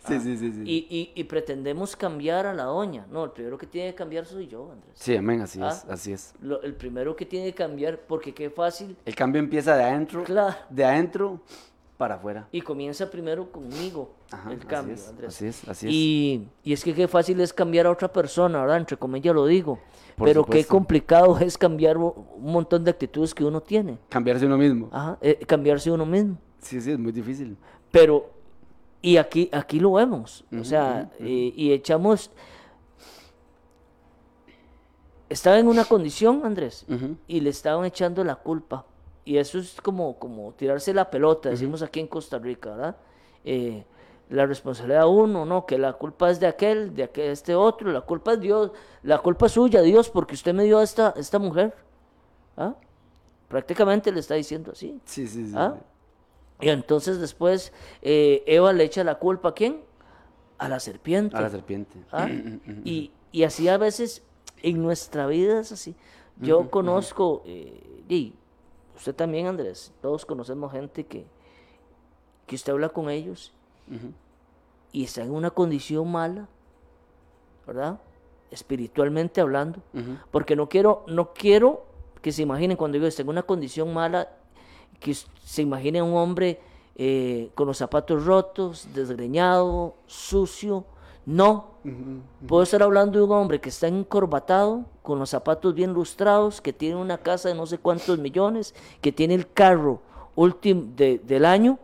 Sí, sí, sí, sí. Y, y, y pretendemos cambiar a la doña. No, el primero que tiene que cambiar soy yo, Andrés. Sí, amén, así Ah. es, así es. Lo- el primero que tiene que cambiar, porque qué fácil, El cambio empieza de adentro, Claro. de adentro para afuera. y comienza primero conmigo, Ajá, el así cambio, es, Andrés. así es, así es. Y, y es que qué fácil es cambiar a otra persona, ¿verdad? Entre comillas lo digo. Por Pero qué complicado es cambiar un un montón de actitudes que uno tiene. Cambiarse uno mismo. Ajá, eh, cambiarse uno mismo. Sí, sí, es muy difícil. Pero, y aquí, aquí lo vemos. O sea, eh, y echamos. Estaba en una condición, Andrés, y le estaban echando la culpa. Y eso es como, como tirarse la pelota, decimos aquí en Costa Rica, ¿verdad? Eh, la responsabilidad de uno, ¿no? Que la culpa es de aquel, de aquel, este otro, la culpa es Dios, la culpa es suya, Dios, porque usted me dio a esta, esta mujer. ¿Ah? Prácticamente le está diciendo así. Sí, sí, sí. ¿Ah? Y entonces después eh, Eva le echa la culpa a quién? A la serpiente. A la serpiente. ¿Ah? y, y así a veces en nuestra vida es así. Yo conozco, eh, y usted también Andrés, todos conocemos gente que, que usted habla con ellos y está en una condición mala, ¿verdad? Espiritualmente hablando. Porque no quiero, no quiero que se imaginen cuando digo está en una condición mala, que se imagine un hombre eh, con los zapatos rotos, desgreñado, sucio. No. Puedo estar hablando de un hombre que está encorbatado, con los zapatos bien lustrados, que tiene una casa de no sé cuántos millones, que tiene el carro último de- del año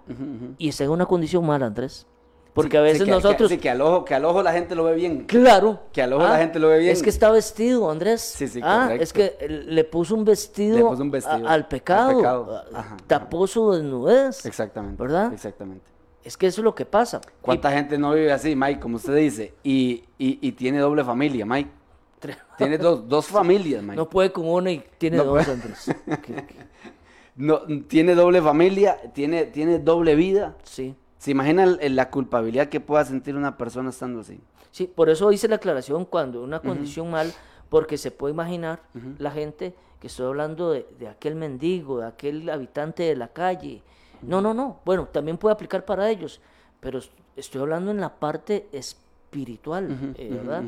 y está en una condición mala, Andrés. Porque a veces que- que- nosotros... sí, que al ojo, que al ojo la gente lo ve bien. Claro. Que al ojo la gente lo ve bien. Es que está vestido, Andrés. Sí, sí, Ah, correcto. es que le puso un vestido, Le puso un a- vestido al pecado. al pecado. a- Ajá, tapó su desnudez. Exactamente. ¿Verdad? Exactamente. Es que eso es lo que pasa. ¿Cuánta gente no vive así, Mike, como usted dice? Y, y, y tiene doble familia, Mike. Tiene dos, dos familias, Mike. no puede con una y tiene No dos. Andrés. No, tiene doble familia, tiene, tiene doble vida. sí. ¿Se imagina la culpabilidad que pueda sentir una persona estando así? Sí, por eso hice la aclaración cuando una condición mal, porque se puede imaginar la gente que estoy hablando de, de aquel mendigo, de aquel habitante de la calle. No, no, no. Bueno, también puede aplicar para ellos, pero es- estoy hablando en la parte espiritual, eh, ¿verdad?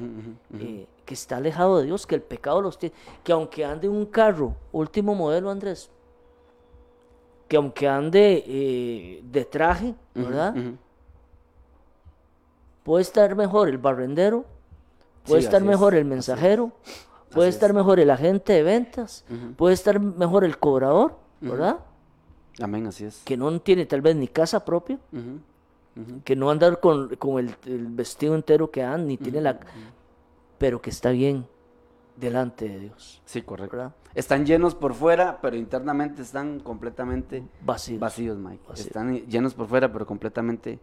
Eh, que está alejado de Dios, que el pecado los tiene. Que aunque ande un carro, último modelo, Andrés, que aunque ande eh, de traje, ¿verdad? Puede estar mejor el barrendero, puede Sí, estar es, mejor el así mensajero, puede estar es. mejor el agente de ventas, puede estar mejor el cobrador, ¿verdad? Amén, así es. Que no tiene tal vez ni casa propia, que no andar con, con el, el vestido entero que anda, ni tiene la... Pero que está bien delante de Dios, Sí, correcto. ¿verdad? Están llenos por fuera, pero internamente están completamente Vacíos. vacíos, Mike. Vacíos. Están llenos por fuera, pero completamente,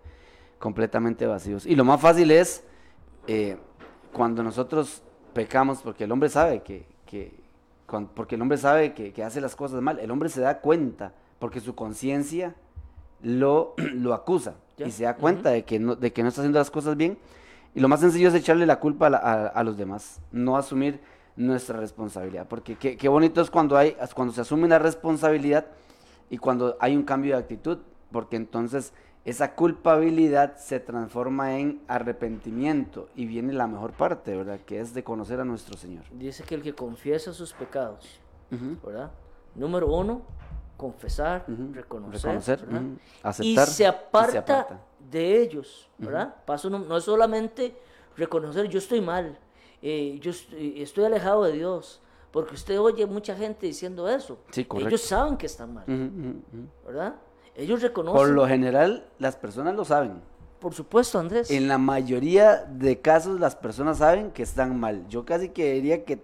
completamente vacíos. Y lo más fácil es eh, cuando nosotros pecamos, porque el hombre sabe que, que porque el hombre sabe que, que hace las cosas mal. El hombre se da cuenta, porque su conciencia lo, lo acusa Ya. y se da cuenta de, que no, de que no está haciendo las cosas bien. Y lo más sencillo es echarle la culpa a, la- a- a los demás, no asumir nuestra responsabilidad. Porque qué, qué bonito es cuando, hay, cuando se asume la responsabilidad y cuando hay un cambio de actitud, porque entonces esa culpabilidad se transforma en arrepentimiento y viene la mejor parte, ¿verdad? Que es de conocer a nuestro Señor. Dice que el que confiesa sus pecados, Ujú. ¿verdad? Número uno, confesar, reconocer, Reconocer, ujú. y Aceptar se aparta, aparta. de ellos, ¿verdad? Paso no, no es solamente reconocer yo estoy mal, eh, yo eh, estoy alejado de Dios, porque usted oye mucha gente diciendo eso. Sí, correcto. Ellos saben que están mal. ¿verdad? Ellos reconocen. Por lo general, las personas lo saben. Por supuesto, Andrés. En la mayoría de casos, las personas saben que están mal. Yo casi que diría que,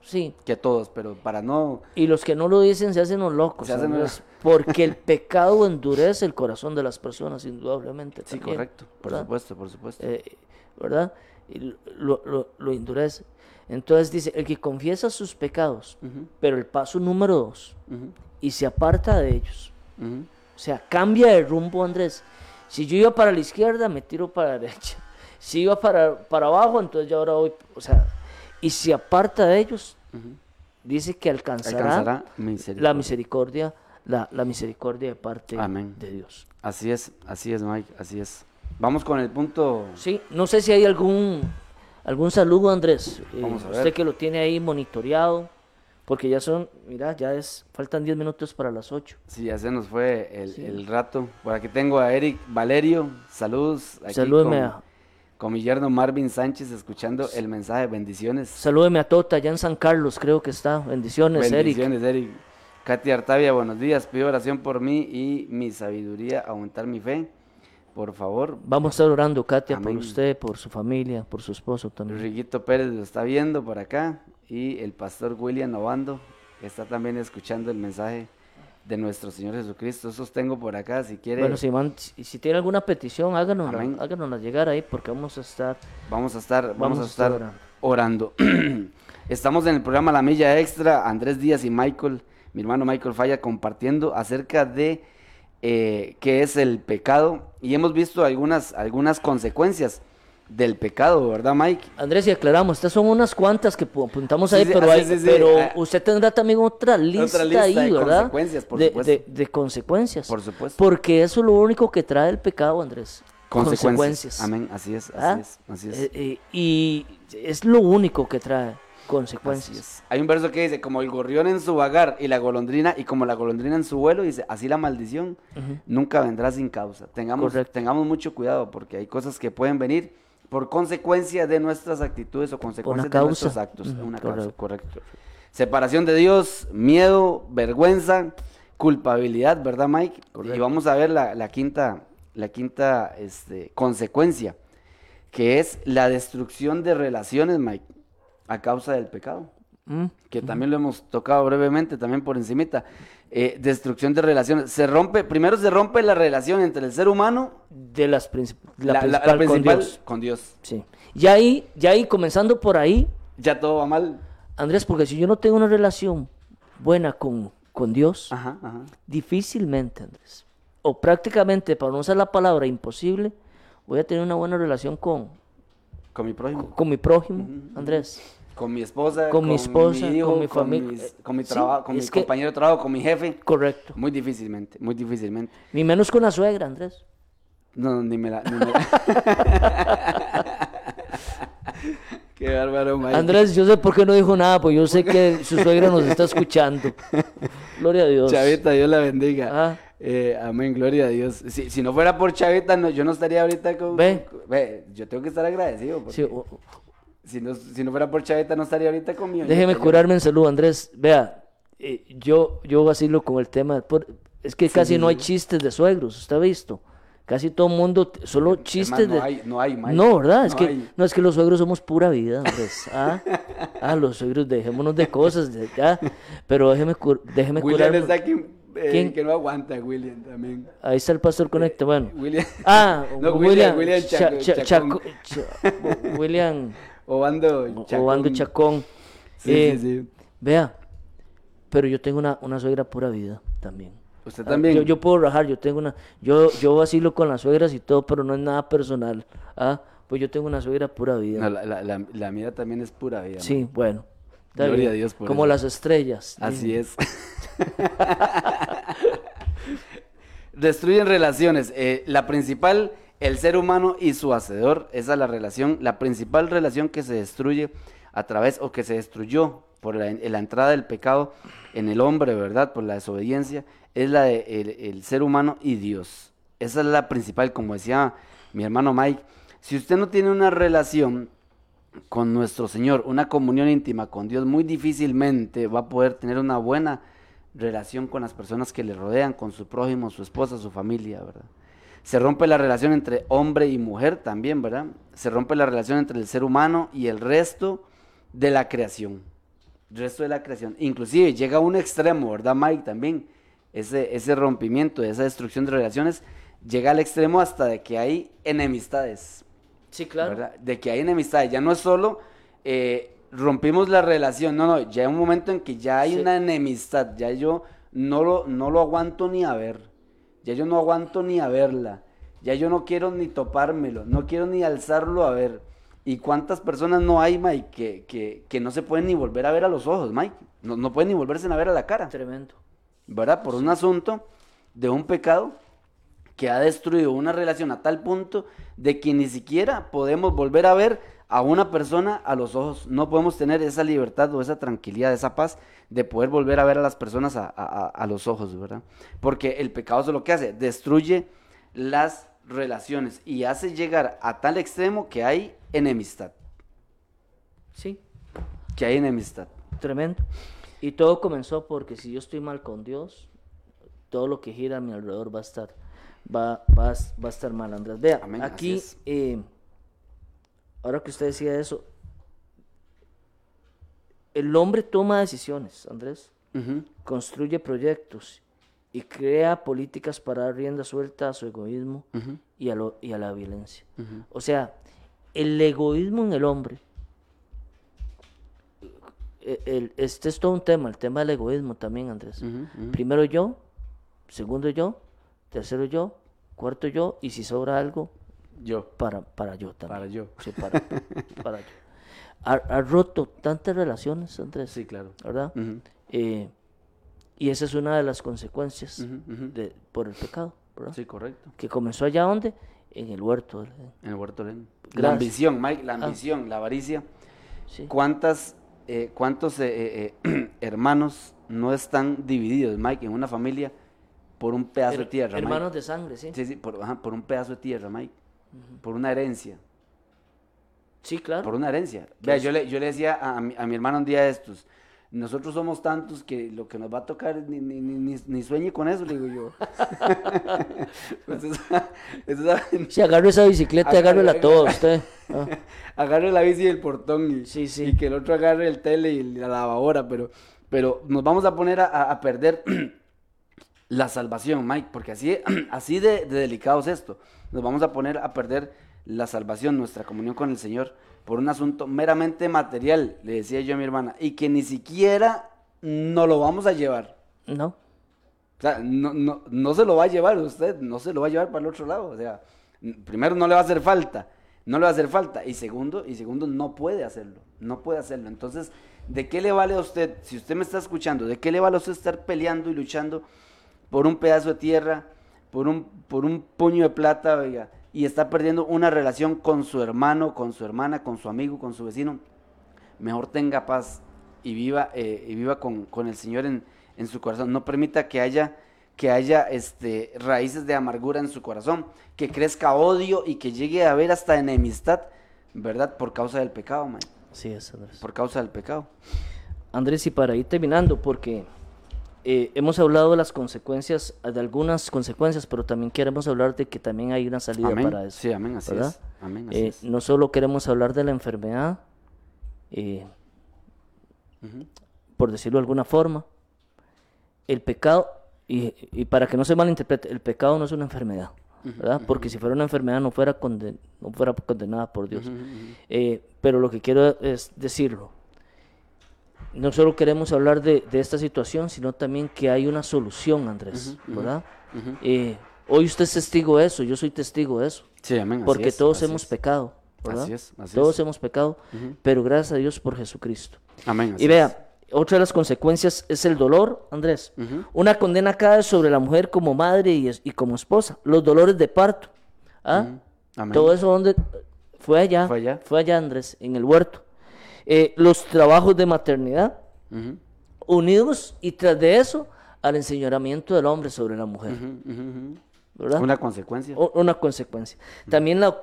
Sí. que todos, pero para no... Y los que no lo dicen se hacen los locos, Se hacen porque el pecado endurece el corazón de las personas, indudablemente. Sí, también, correcto. Por ¿verdad? supuesto, por supuesto. eh, ¿verdad? Y lo, lo- lo endurece. Entonces dice, el que confiesa sus pecados, pero el paso número dos, y se aparta de ellos, o sea, cambia de rumbo, Andrés, Si yo iba para la izquierda, me tiro para la derecha. Si iba para, para abajo, entonces yo ahora voy, o sea, y si aparta de ellos, dice que alcanzará, Alcanzará misericordia. la misericordia, la, la misericordia de parte Amén. de Dios. Así es, así es, Mike, así es. Vamos con el punto. Sí, no sé si hay algún algún saludo, Andrés. Eh, Vamos a ver. usted que lo tiene ahí monitoreado, porque ya son, mira, ya es, faltan 10 minutos para las 8. Sí, ya se nos fue el, el rato. Por aquí tengo a Eric Valerio. Saludos. Aquí Salúdeme con, a- con mi yerno Marvin Sánchez escuchando el mensaje. Bendiciones. Salúdeme a Tota, allá en San Carlos, creo que está. Bendiciones, Eric. Bendiciones, Eric. Katy Artavia, buenos días. Pido oración por mí y mi sabiduría, aumentar mi fe. Por favor. Vamos a estar orando, Katia, por usted, por su familia, por su esposo también. Riguito Pérez lo está viendo por acá. Y el pastor William Obando está también escuchando el mensaje de nuestro Señor Jesucristo. Esos tengo por acá, si quiere. Bueno, si, man- si, tiene alguna petición, háganosla, háganosla llegar ahí, porque vamos a estar. Vamos a estar, vamos, Vamos a estar estar orando. Estamos en el programa La Milla Extra, Andrés Díaz y Michael, mi hermano Michael Falla, compartiendo acerca de eh, qué es el pecado. Y hemos visto algunas, algunas consecuencias del pecado, ¿verdad, Mike? Andrés, y aclaramos, estas son unas cuantas que pu- apuntamos ahí, sí, pero, sí, hay- sí, pero ah. usted tendrá también otra lista, lista ahí, de ¿verdad? consecuencias, por de, supuesto. de- de consecuencias. Por supuesto. Porque eso es lo único que trae el pecado, Andrés. Consecuencias. Amén, así es, así ¿Ah? es, así es. Eh, eh, y es lo único que trae consecuencias. Hay un verso que dice, como el gorrión en su vagar y la golondrina, y como la golondrina en su vuelo, dice, así la maldición nunca vendrá sin causa. Tengamos, Correcto. tengamos mucho cuidado porque hay cosas que pueden venir por consecuencia de nuestras actitudes o consecuencias de nuestros actos. Una correcto. causa, correcto. Separación de Dios, miedo, vergüenza, culpabilidad, ¿verdad, Mike? Y vamos a ver la, la quinta, la quinta este, consecuencia, que es la destrucción de relaciones, Mike, a causa del pecado Mm, que también lo hemos tocado brevemente, también por encimita. Eh, destrucción de relaciones. Se rompe, primero se rompe la relación entre el ser humano, De las princip- la, la, la- la principal, con Dios. con Dios. Sí. Ya ahí, ya ahí, comenzando por ahí, Ya todo va mal. Andrés, porque si yo no tengo una relación buena con, con Dios, Ajá, ajá. difícilmente, Andrés, o prácticamente, para no usar la palabra imposible, voy a tener una buena relación con, Con mi prójimo, con mi prójimo, Andrés. con mi esposa, Con mi esposa, hijo, con mi familia. mis- con mi Sí, trabajo, con mi compañero de trabajo, con mi jefe. Correcto. Muy difícilmente, muy difícilmente. Ni menos con la suegra, Andrés. No, ni me la. Ni me la- Qué bárbaro, Mike. Andrés, yo sé por qué no dijo nada, pues yo sé que su suegra nos está escuchando. Gloria a Dios. Chavita, Dios la bendiga. Ah. Eh, amén, gloria a Dios. Si, si no fuera por Chavita, no, yo no estaría ahorita con... Ve. con- ve, yo tengo que estar agradecido. porque Sí, o- si, no, si no fuera por Chavita, no estaría ahorita conmigo. déjeme curarme en salud, Andrés. Vea, eh, yo, yo vacilo con el tema. por- es que casi no hay chistes de suegros, ¿usted ha visto? Casi todo el mundo, t- solo chistes no de... hay- no hay, Mike. No, ¿verdad? Es No que, hay. no, es que los suegros somos pura vida, Andrés. Ah, ah los suegros, dejémonos de cosas, de- ya. Pero déjeme, cur- déjeme William curarme. está aquí, eh, ¿Quién? que no aguanta, William también. Ahí está el pastor Conecta, bueno. William. Ah, No, William, William Cha- Chaco- Cha- Chacón. Cha- William Obando Chacón. Obando Chacón. Sí, Eh, sí, sí. Vea, pero yo tengo una, una suegra pura vida también. Usted Ah, también. Yo, yo puedo rajar, yo tengo una, yo, yo vacilo con las suegras y todo, pero no es nada personal. Ah, pues yo tengo una suegra pura vida. No, la, la, la, la mía también es pura vida. sí, bueno. Está Gloria bien. a Dios por Como eso. las estrellas. Así es. Destruyen relaciones. Eh, la principal, el ser humano y su hacedor, esa es la relación, la principal relación que se destruye a través o que se destruyó por la, la entrada del pecado en el hombre, ¿verdad? Por la desobediencia, es la de el, el ser humano y Dios. Esa es la principal, como decía mi hermano Mike. Si usted no tiene una relación con nuestro Señor, una comunión íntima con Dios, muy difícilmente va a poder tener una buena relación con las personas que le rodean, con su prójimo, su esposa, su familia, ¿verdad? Se rompe la relación entre hombre y mujer también, ¿verdad? Se rompe la relación entre el ser humano y el resto de la creación. El resto de la creación. Inclusive llega a un extremo, ¿verdad, Mike? También ese, ese rompimiento, esa destrucción de relaciones, llega al extremo hasta de que hay enemistades. Sí, claro. ¿verdad? De que hay enemistad. Ya no es solo eh, rompimos la relación, no, no, ya hay un momento en que ya hay Sí. una enemistad, ya yo no lo, no lo aguanto ni a ver, ya yo no aguanto ni a verla, Ya yo no quiero ni topármelo, no quiero ni alzarlo a ver. ¿Y cuántas personas no hay, Mike, que, que, que no se pueden ni volver a ver a los ojos, Mike? No, no pueden ni volverse a ver a la cara. Tremendo. ¿verdad? Por un asunto de un pecado que ha destruido una relación a tal punto de que ni siquiera podemos volver a ver a una persona a los ojos. No podemos tener esa libertad o esa tranquilidad, esa paz de poder volver a ver a las personas a, a- a los ojos, ¿verdad? Porque el pecado es lo que hace, destruye las relaciones y hace llegar a tal extremo que hay enemistad, Sí, que hay enemistad. tremendo. Y todo comenzó porque si yo estoy mal con Dios, todo lo que gira a mi alrededor va a estar, va, va, a- va a estar mal, Andrés. Vea, Amén, aquí, eh, ahora que usted decía eso, el hombre toma decisiones, Andrés, construye proyectos y crea políticas para dar rienda suelta a su egoísmo y a, lo- y a la violencia. O sea, el egoísmo en el hombre, eh, el- este es todo un tema, el tema del egoísmo también, Andrés. Primero yo, segundo yo, tercero yo, cuarto yo, y si sobra algo, Yo, para, para yo también. para yo. Sí, para, para yo. Ha, ha roto tantas relaciones, Andrés, Sí, claro. ¿verdad? Eh, y esa es una de las consecuencias de, por el pecado, ¿verdad? Sí, correcto. Que comenzó allá donde? En el huerto. del. En el huerto del. La ambición, Mike, la Ah. ambición, la avaricia. Sí. ¿Cuántas, eh, ¿Cuántos eh, hermanos no están divididos, Mike, en una familia por un pedazo de tierra? Mike? hermanos de sangre, sí. Sí, sí, por, ajá, por un pedazo de tierra, Mike. Por una herencia. Sí, claro. Por una herencia. Vea, yo le, yo le decía a, a mi, a mi hermano un día de estos, nosotros somos tantos que lo que nos va a tocar ni, ni, ni, sueñe con eso, le digo yo. Si agarre esa bicicleta, agárrela a todo usted. Ah, agarre la bici del portón y, Sí, sí. y que el otro agarre el tele y la lavadora, pero, pero nos vamos a poner a perder la salvación, Mike, porque así, así de, de delicado es esto. Nos vamos a poner a perder la salvación, nuestra comunión con el Señor, por un asunto meramente material, le decía yo a mi hermana, y que ni siquiera no lo vamos a llevar. no. O sea, no, no, no se lo va a llevar usted, no se lo va a llevar para el otro lado. O sea, primero no le va a hacer falta, no le va a hacer falta. Y segundo, y segundo, no puede hacerlo, no puede hacerlo. Entonces, ¿de qué le vale a usted, si usted me está escuchando, de qué le vale a usted estar peleando y luchando por un pedazo de tierra, por un, por un puño de plata, oiga, y está perdiendo una relación con su hermano, con su hermana, con su amigo, con su vecino? mejor tenga paz y viva, eh, y viva con, con el Señor en, en su corazón. No permita que haya, que haya este, raíces de amargura en su corazón, que crezca odio y que llegue a haber hasta enemistad, ¿verdad? Por causa del pecado, man. Sí, es Andrés. Por causa del pecado. Andrés, y para ir terminando, porque eh, hemos hablado de las consecuencias, de algunas consecuencias, pero también queremos hablar de que también hay una salida Amén. para eso. Sí, amén, así ¿verdad? es. Amén, así Eh, es. no solo queremos hablar de la enfermedad, eh, por decirlo de alguna forma, el pecado, y, y para que no se malinterprete, el pecado no es una enfermedad, ¿verdad? Porque si fuera una enfermedad no fuera, conden- no fuera condenada por Dios. Pero lo que quiero es decirlo, no solo queremos hablar de, de esta situación, sino también que hay una solución, Andrés, ¿verdad? Eh, hoy usted es testigo de eso, yo soy testigo de eso, Sí, amén. porque es, todos hemos es. pecado, ¿verdad? Así es, así todos es. hemos pecado, pero gracias a Dios por Jesucristo. Amén. así Y vea, otra de las consecuencias es el dolor, Andrés. Una condena cae sobre la mujer como madre y como esposa. Los dolores de parto. ¿ah? Amén. Todo eso donde fue allá, Fue allá. fue allá, Andrés, en el huerto. Eh, los trabajos de maternidad, unidos y tras de eso al enseñoramiento del hombre sobre la mujer. ¿verdad? Una consecuencia. O- una consecuencia. También la,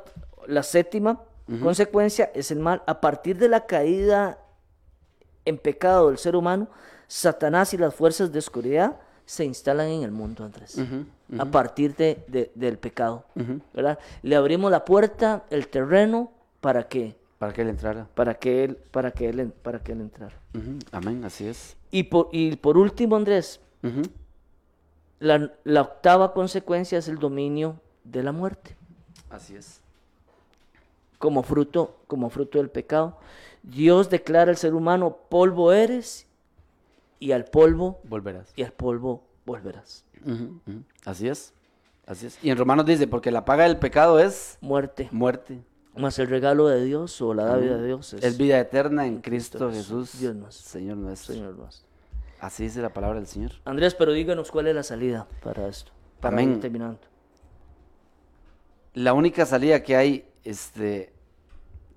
la séptima consecuencia es el mal. A partir de la caída en pecado del ser humano, Satanás y las fuerzas de oscuridad se instalan en el mundo, Andrés. A partir de, de- del pecado. ¿verdad? Le abrimos la puerta, el terreno, para que, Para que él entrara. para que él, para que él, para que él entrara. Amén, así es. Y por, y por último, Andrés, la, la octava consecuencia es el dominio de la muerte. Así es. como fruto, como fruto del pecado. Dios declara al ser humano, polvo eres y al polvo Volverás. y al polvo volverás. Así es. Así es. Y en Romanos dice, porque la paga del pecado es Muerte. muerte. Más el regalo de Dios o la dávida de Dios es, Es vida eterna en Cristo Jesús, Jesús, Dios nuestro. Señor nuestro. Señor nuestro. Así dice la palabra del Señor. Andrés, pero díganos cuál es la salida para esto. Para Amén. ir terminando. La única salida que hay este,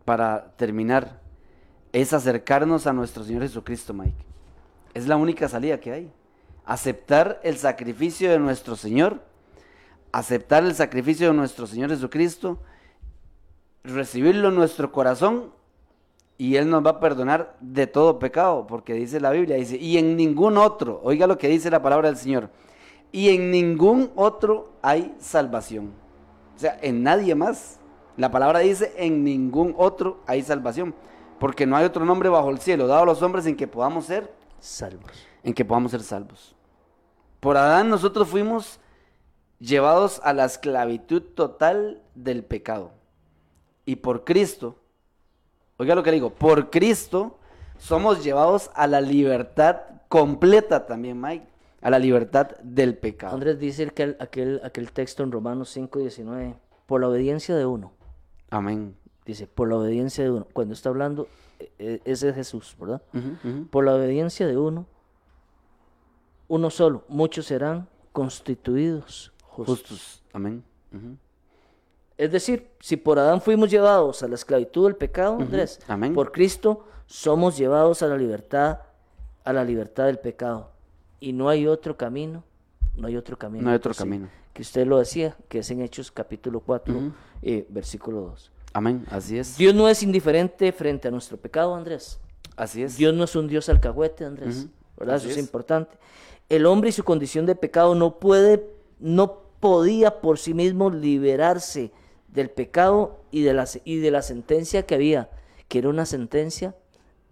para terminar es acercarnos a nuestro Señor Jesucristo, Mike. Es la única salida que hay. Aceptar el sacrificio de nuestro Señor, aceptar el sacrificio de nuestro Señor Jesucristo, recibirlo en nuestro corazón y Él nos va a perdonar de todo pecado, porque dice la Biblia, dice, y en ningún otro, oiga lo que dice la palabra del Señor, y en ningún otro hay salvación. O sea, en nadie más. La palabra dice, en ningún otro hay salvación, porque no hay otro nombre bajo el cielo dado a los hombres en que podamos ser, Salvos. en que podamos ser salvos. Por Adán nosotros fuimos llevados a la esclavitud total del pecado. Y por Cristo, oiga lo que digo, por Cristo somos llevados a la libertad completa también, Mike, a la libertad del pecado. Andrés dice aquel, aquel, aquel texto en Romanos 5, 19. Por la obediencia de uno. Amén. Dice, por la obediencia de uno. Cuando está hablando, eh, eh, ese es Jesús, ¿verdad? Por la obediencia de uno, uno solo, muchos serán constituidos justos. Justos. Amén. Es decir, si por Adán fuimos llevados a la esclavitud del pecado, Andrés, Amén. por Cristo somos llevados a la libertad, a la libertad del pecado. Y no hay otro camino, no hay otro camino. No hay otro camino. Que usted lo decía, que es en Hechos capítulo 4, Ujú. eh, versículo 2. Amén. Así es. Dios no es indiferente frente a nuestro pecado, Andrés. Así es. Dios no es un Dios alcahuete, Andrés. ¿Verdad? así Eso es. es. importante. El hombre y su condición de pecado no puede, no podía por sí mismo liberarse del pecado y de la, y de la sentencia que había, que era una sentencia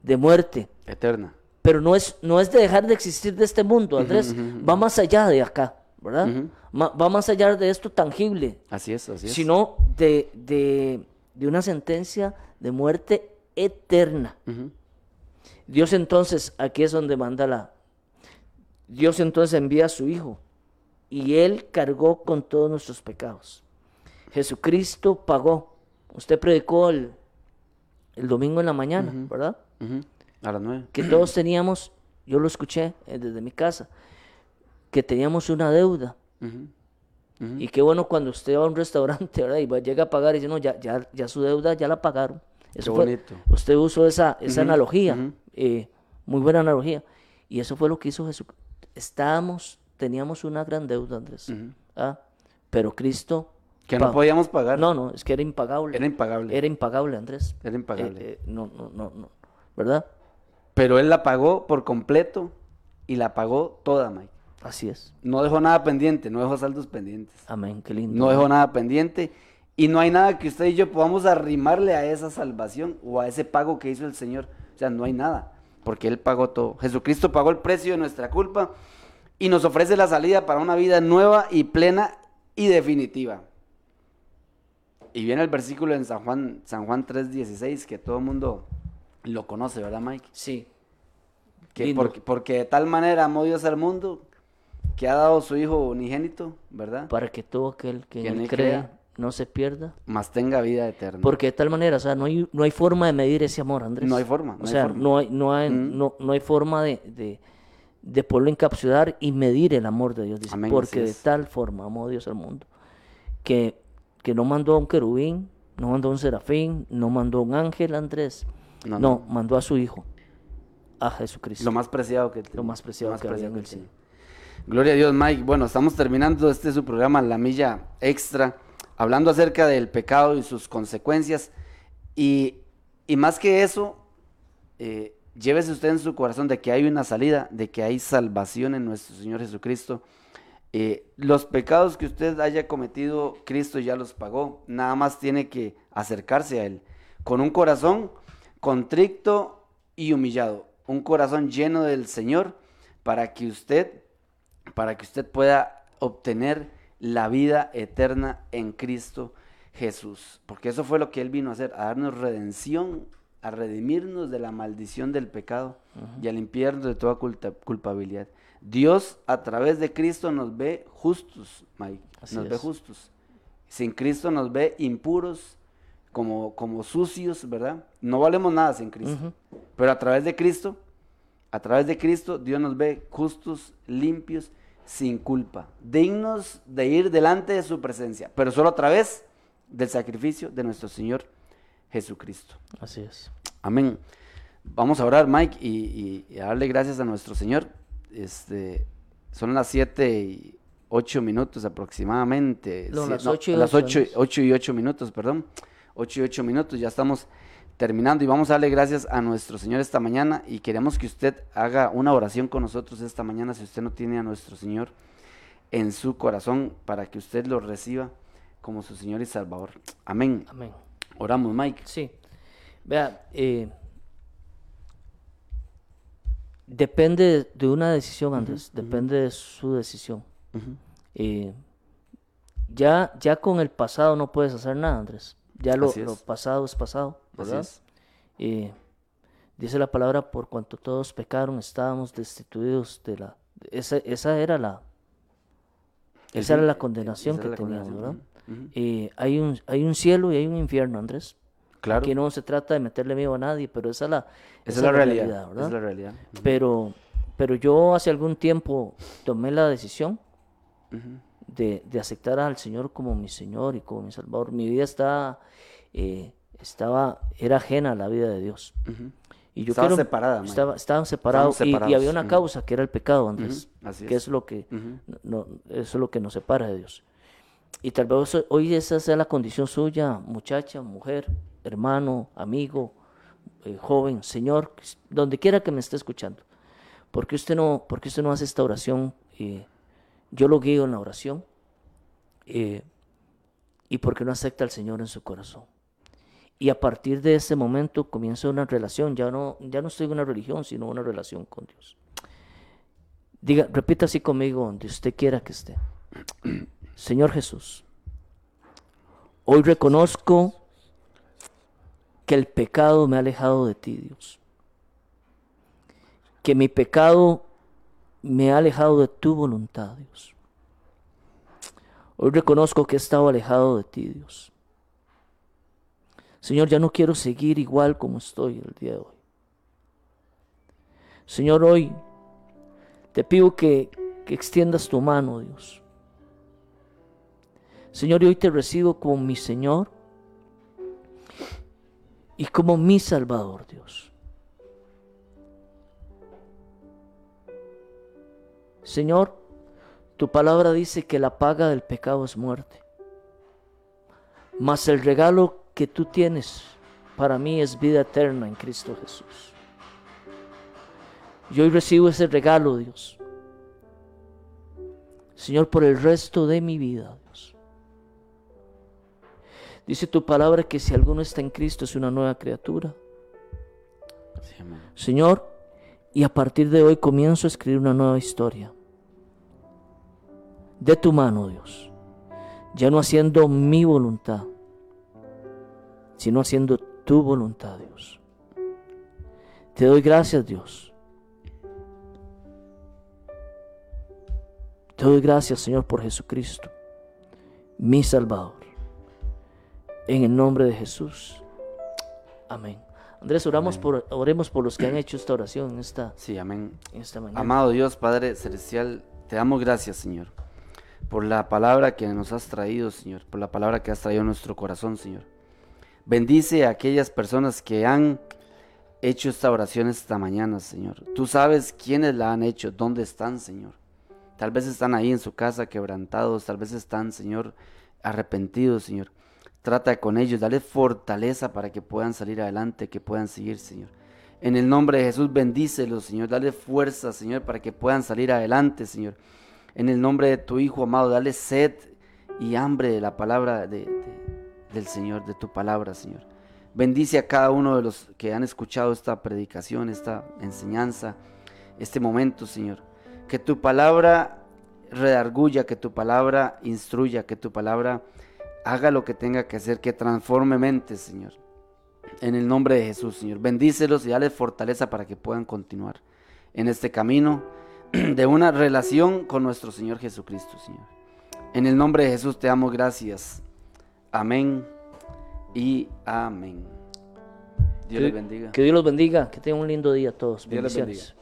de muerte. Eterna. Pero no es, no es de dejar de existir de este mundo, Andrés. Va más allá de acá, ¿verdad? Va más allá de esto tangible Así es, así es. sino de, de, de una sentencia de muerte eterna. Dios entonces, aquí es donde manda la... Dios entonces envía a su Hijo y Él cargó con todos nuestros pecados. Jesucristo pagó. Usted predicó el, el domingo en la mañana, ¿verdad? A las nueve. Que todos teníamos, yo lo escuché eh, desde mi casa, que teníamos una deuda. Y qué bueno cuando usted va a un restaurante, ¿verdad? Y va- llega a pagar y dice, no, ya, ya, ya su deuda ya la pagaron. Eso fue- bonito. usted usó esa, esa analogía, eh, muy buena analogía. Y eso fue lo que hizo Jesús. Estábamos, teníamos una gran deuda, Andrés. ¿ah? Pero Cristo... Que no podíamos pagar. No, no, es que era impagable. Era impagable. Era impagable, Andrés. Era impagable. Eh, eh, no, no, no, no. ¿Verdad? Pero él la pagó por completo y la pagó toda, Mike. Así es. No dejó nada pendiente, no dejó saldos pendientes. Amén, qué lindo. No dejó nada pendiente. Y no hay nada que usted y yo podamos arrimarle a esa salvación o a ese pago que hizo el Señor. O sea, no hay nada, porque Él pagó todo. Jesucristo pagó el precio de nuestra culpa y nos ofrece la salida para una vida nueva y plena y definitiva. Y viene el versículo en San Juan, San Juan 3:16, que todo el mundo lo conoce, ¿verdad, Mike? Sí. Que porque, porque de tal manera amó Dios al mundo que ha dado su Hijo unigénito, ¿verdad? Para que todo aquel que Que en él crea crea. no se pierda, Más tenga vida eterna. Porque de tal manera, o sea, no hay, no hay forma de medir ese amor, Andrés. No hay forma, no o hay sea, forma. no hay, no hay, Mm. no, no hay forma de, de, de poderlo encapsular y medir el amor de Dios. Dice, Amén, porque de tal forma amó Dios al mundo. Que, que no mandó a un querubín, no mandó a un serafín, no mandó a un ángel, Andrés. No, No, no. mandó a su Hijo, a Jesucristo. Lo más preciado que Lo más preciado que había en el tiene. cielo. Gloria a Dios, Mike. Bueno, estamos terminando este su programa, La Milla Extra, hablando acerca del pecado y sus consecuencias. Y, y más que eso, eh, llévese usted en su corazón de que hay una salida, de que hay salvación en nuestro Señor Jesucristo. Eh, los pecados que usted haya cometido, Cristo ya los pagó. Nada más tiene que acercarse a Él con un corazón contrito y humillado, un corazón lleno del Señor para que usted, para que usted pueda obtener la vida eterna en Cristo Jesús, porque eso fue lo que Él vino a hacer, a darnos redención a redimirnos de la maldición del pecado y a limpiarnos de toda culpabilidad. Dios a través de Cristo nos ve justos, Mike, Así nos ve justos. Sin Cristo nos ve impuros, como, como sucios, ¿verdad? No valemos nada sin Cristo. Pero a través de Cristo, a través de Cristo, Dios nos ve justos, limpios, sin culpa, dignos de ir delante de su presencia, pero solo a través del sacrificio de nuestro Señor Jesucristo. Así es. Amén. Vamos a orar, Mike, y, y- y a darle gracias a nuestro Señor. Este, son las 7 y 8 minutos aproximadamente. No, las ocho y las ocho, 8, Andrés. 8 y 8 minutos, perdón. 8 y 8 minutos, ya estamos terminando y vamos a darle gracias a nuestro Señor esta mañana y queremos que usted haga una oración con nosotros esta mañana si usted no tiene a nuestro Señor en su corazón para que usted lo reciba como su Señor y Salvador. Amén. Amén. Oramos, Mike. Sí. Vea, eh, depende de una decisión, Andrés. Depende de su decisión. Eh, ya, ya con el pasado no puedes hacer nada, Andrés. Ya lo, pasado es pasado, Así ¿verdad? es. Eh, dice la palabra, por cuanto todos pecaron, estábamos destituidos de la... Esa, esa era la... Esa era la condenación Esa que teníamos, condenación, ¿verdad? Eh, hay, un, hay un cielo y hay un infierno, Andrés. Claro. Aquí no se trata de meterle miedo a nadie, pero esa es la, Esa es la realidad. esa ¿verdad? es la realidad. Pero, pero yo hace algún tiempo tomé la decisión de, de aceptar al Señor como mi Señor y como mi Salvador. Mi vida estaba, eh, estaba, era ajena a la vida de Dios. Ujú. Y yo Estaba quiero- separada, Mike. Estaba, estaban separados, y- había una causa que era el pecado, Andrés. Así que es. es lo que, Ujú. no, eso es lo que nos separa de Dios. Y tal vez hoy esa sea la condición suya, muchacha, mujer, hermano, amigo, eh, joven, señor, donde quiera que me esté escuchando. ¿Por qué usted no, por qué usted no hace esta oración? Eh, yo lo guío en la oración. eh, ¿Y por qué no acepta al Señor en su corazón? Y a partir de ese momento comienza una relación. Ya no, ya no estoy en una religión, sino una relación con Dios. Diga, repita así conmigo donde usted quiera que esté. Señor Jesús, hoy reconozco que el pecado me ha alejado de ti, Dios. Que mi pecado me ha alejado de tu voluntad, Dios. Hoy reconozco que he estado alejado de ti, Dios. Señor, ya no quiero seguir igual como estoy el día de hoy. Señor, hoy te pido que, que extiendas tu mano, Dios. Señor, y hoy te recibo como mi Señor y como mi Salvador, Dios. Señor, tu palabra dice que la paga del pecado es muerte. Mas el regalo que tú tienes para mí es vida eterna en Cristo Jesús. Yo hoy recibo ese regalo, Dios. Señor, por el resto de mi vida. Dice tu palabra que si alguno está en Cristo es una nueva criatura. Sí. Señor, y a partir de hoy comienzo a escribir una nueva historia. De tu mano, Dios. Ya no haciendo mi voluntad, sino haciendo tu voluntad, Dios. Te doy gracias, Dios. Te doy gracias, Señor, por Jesucristo, mi Salvador. En el nombre de Jesús. Amén. Andrés, oramos por, oremos por los que han hecho esta oración en esta, Sí, amén. en esta mañana. Amado Dios, Padre Celestial, te damos gracias, Señor, por la palabra que nos has traído, Señor, por la palabra que has traído a nuestro corazón, Señor. Bendice a aquellas personas que han hecho esta oración esta mañana, Señor. Tú sabes quiénes la han hecho, dónde están, Señor. Tal vez están ahí en su casa quebrantados, tal vez están, Señor, arrepentidos, Señor. Trata con ellos, dale fortaleza para que puedan salir adelante, que puedan seguir, Señor. En el nombre de Jesús, bendícelos, Señor. Dale fuerza, Señor, para que puedan salir adelante, Señor. En el nombre de tu Hijo amado, dale sed y hambre de la palabra de- de- del Señor, de tu palabra, Señor. Bendice a cada uno de los que han escuchado esta predicación, esta enseñanza, este momento, Señor. Que tu palabra redarguya, que tu palabra instruya, que tu palabra haga lo que tenga que hacer, que transforme mentes, Señor. En el nombre de Jesús, Señor. Bendícelos y dale fortaleza para que puedan continuar en este camino de una relación con nuestro Señor Jesucristo, Señor. En el nombre de Jesús te damos gracias. Amén y amén. Dios que, les bendiga. Que Dios los bendiga, que tengan un lindo día a todos. Dios les Bendiciones.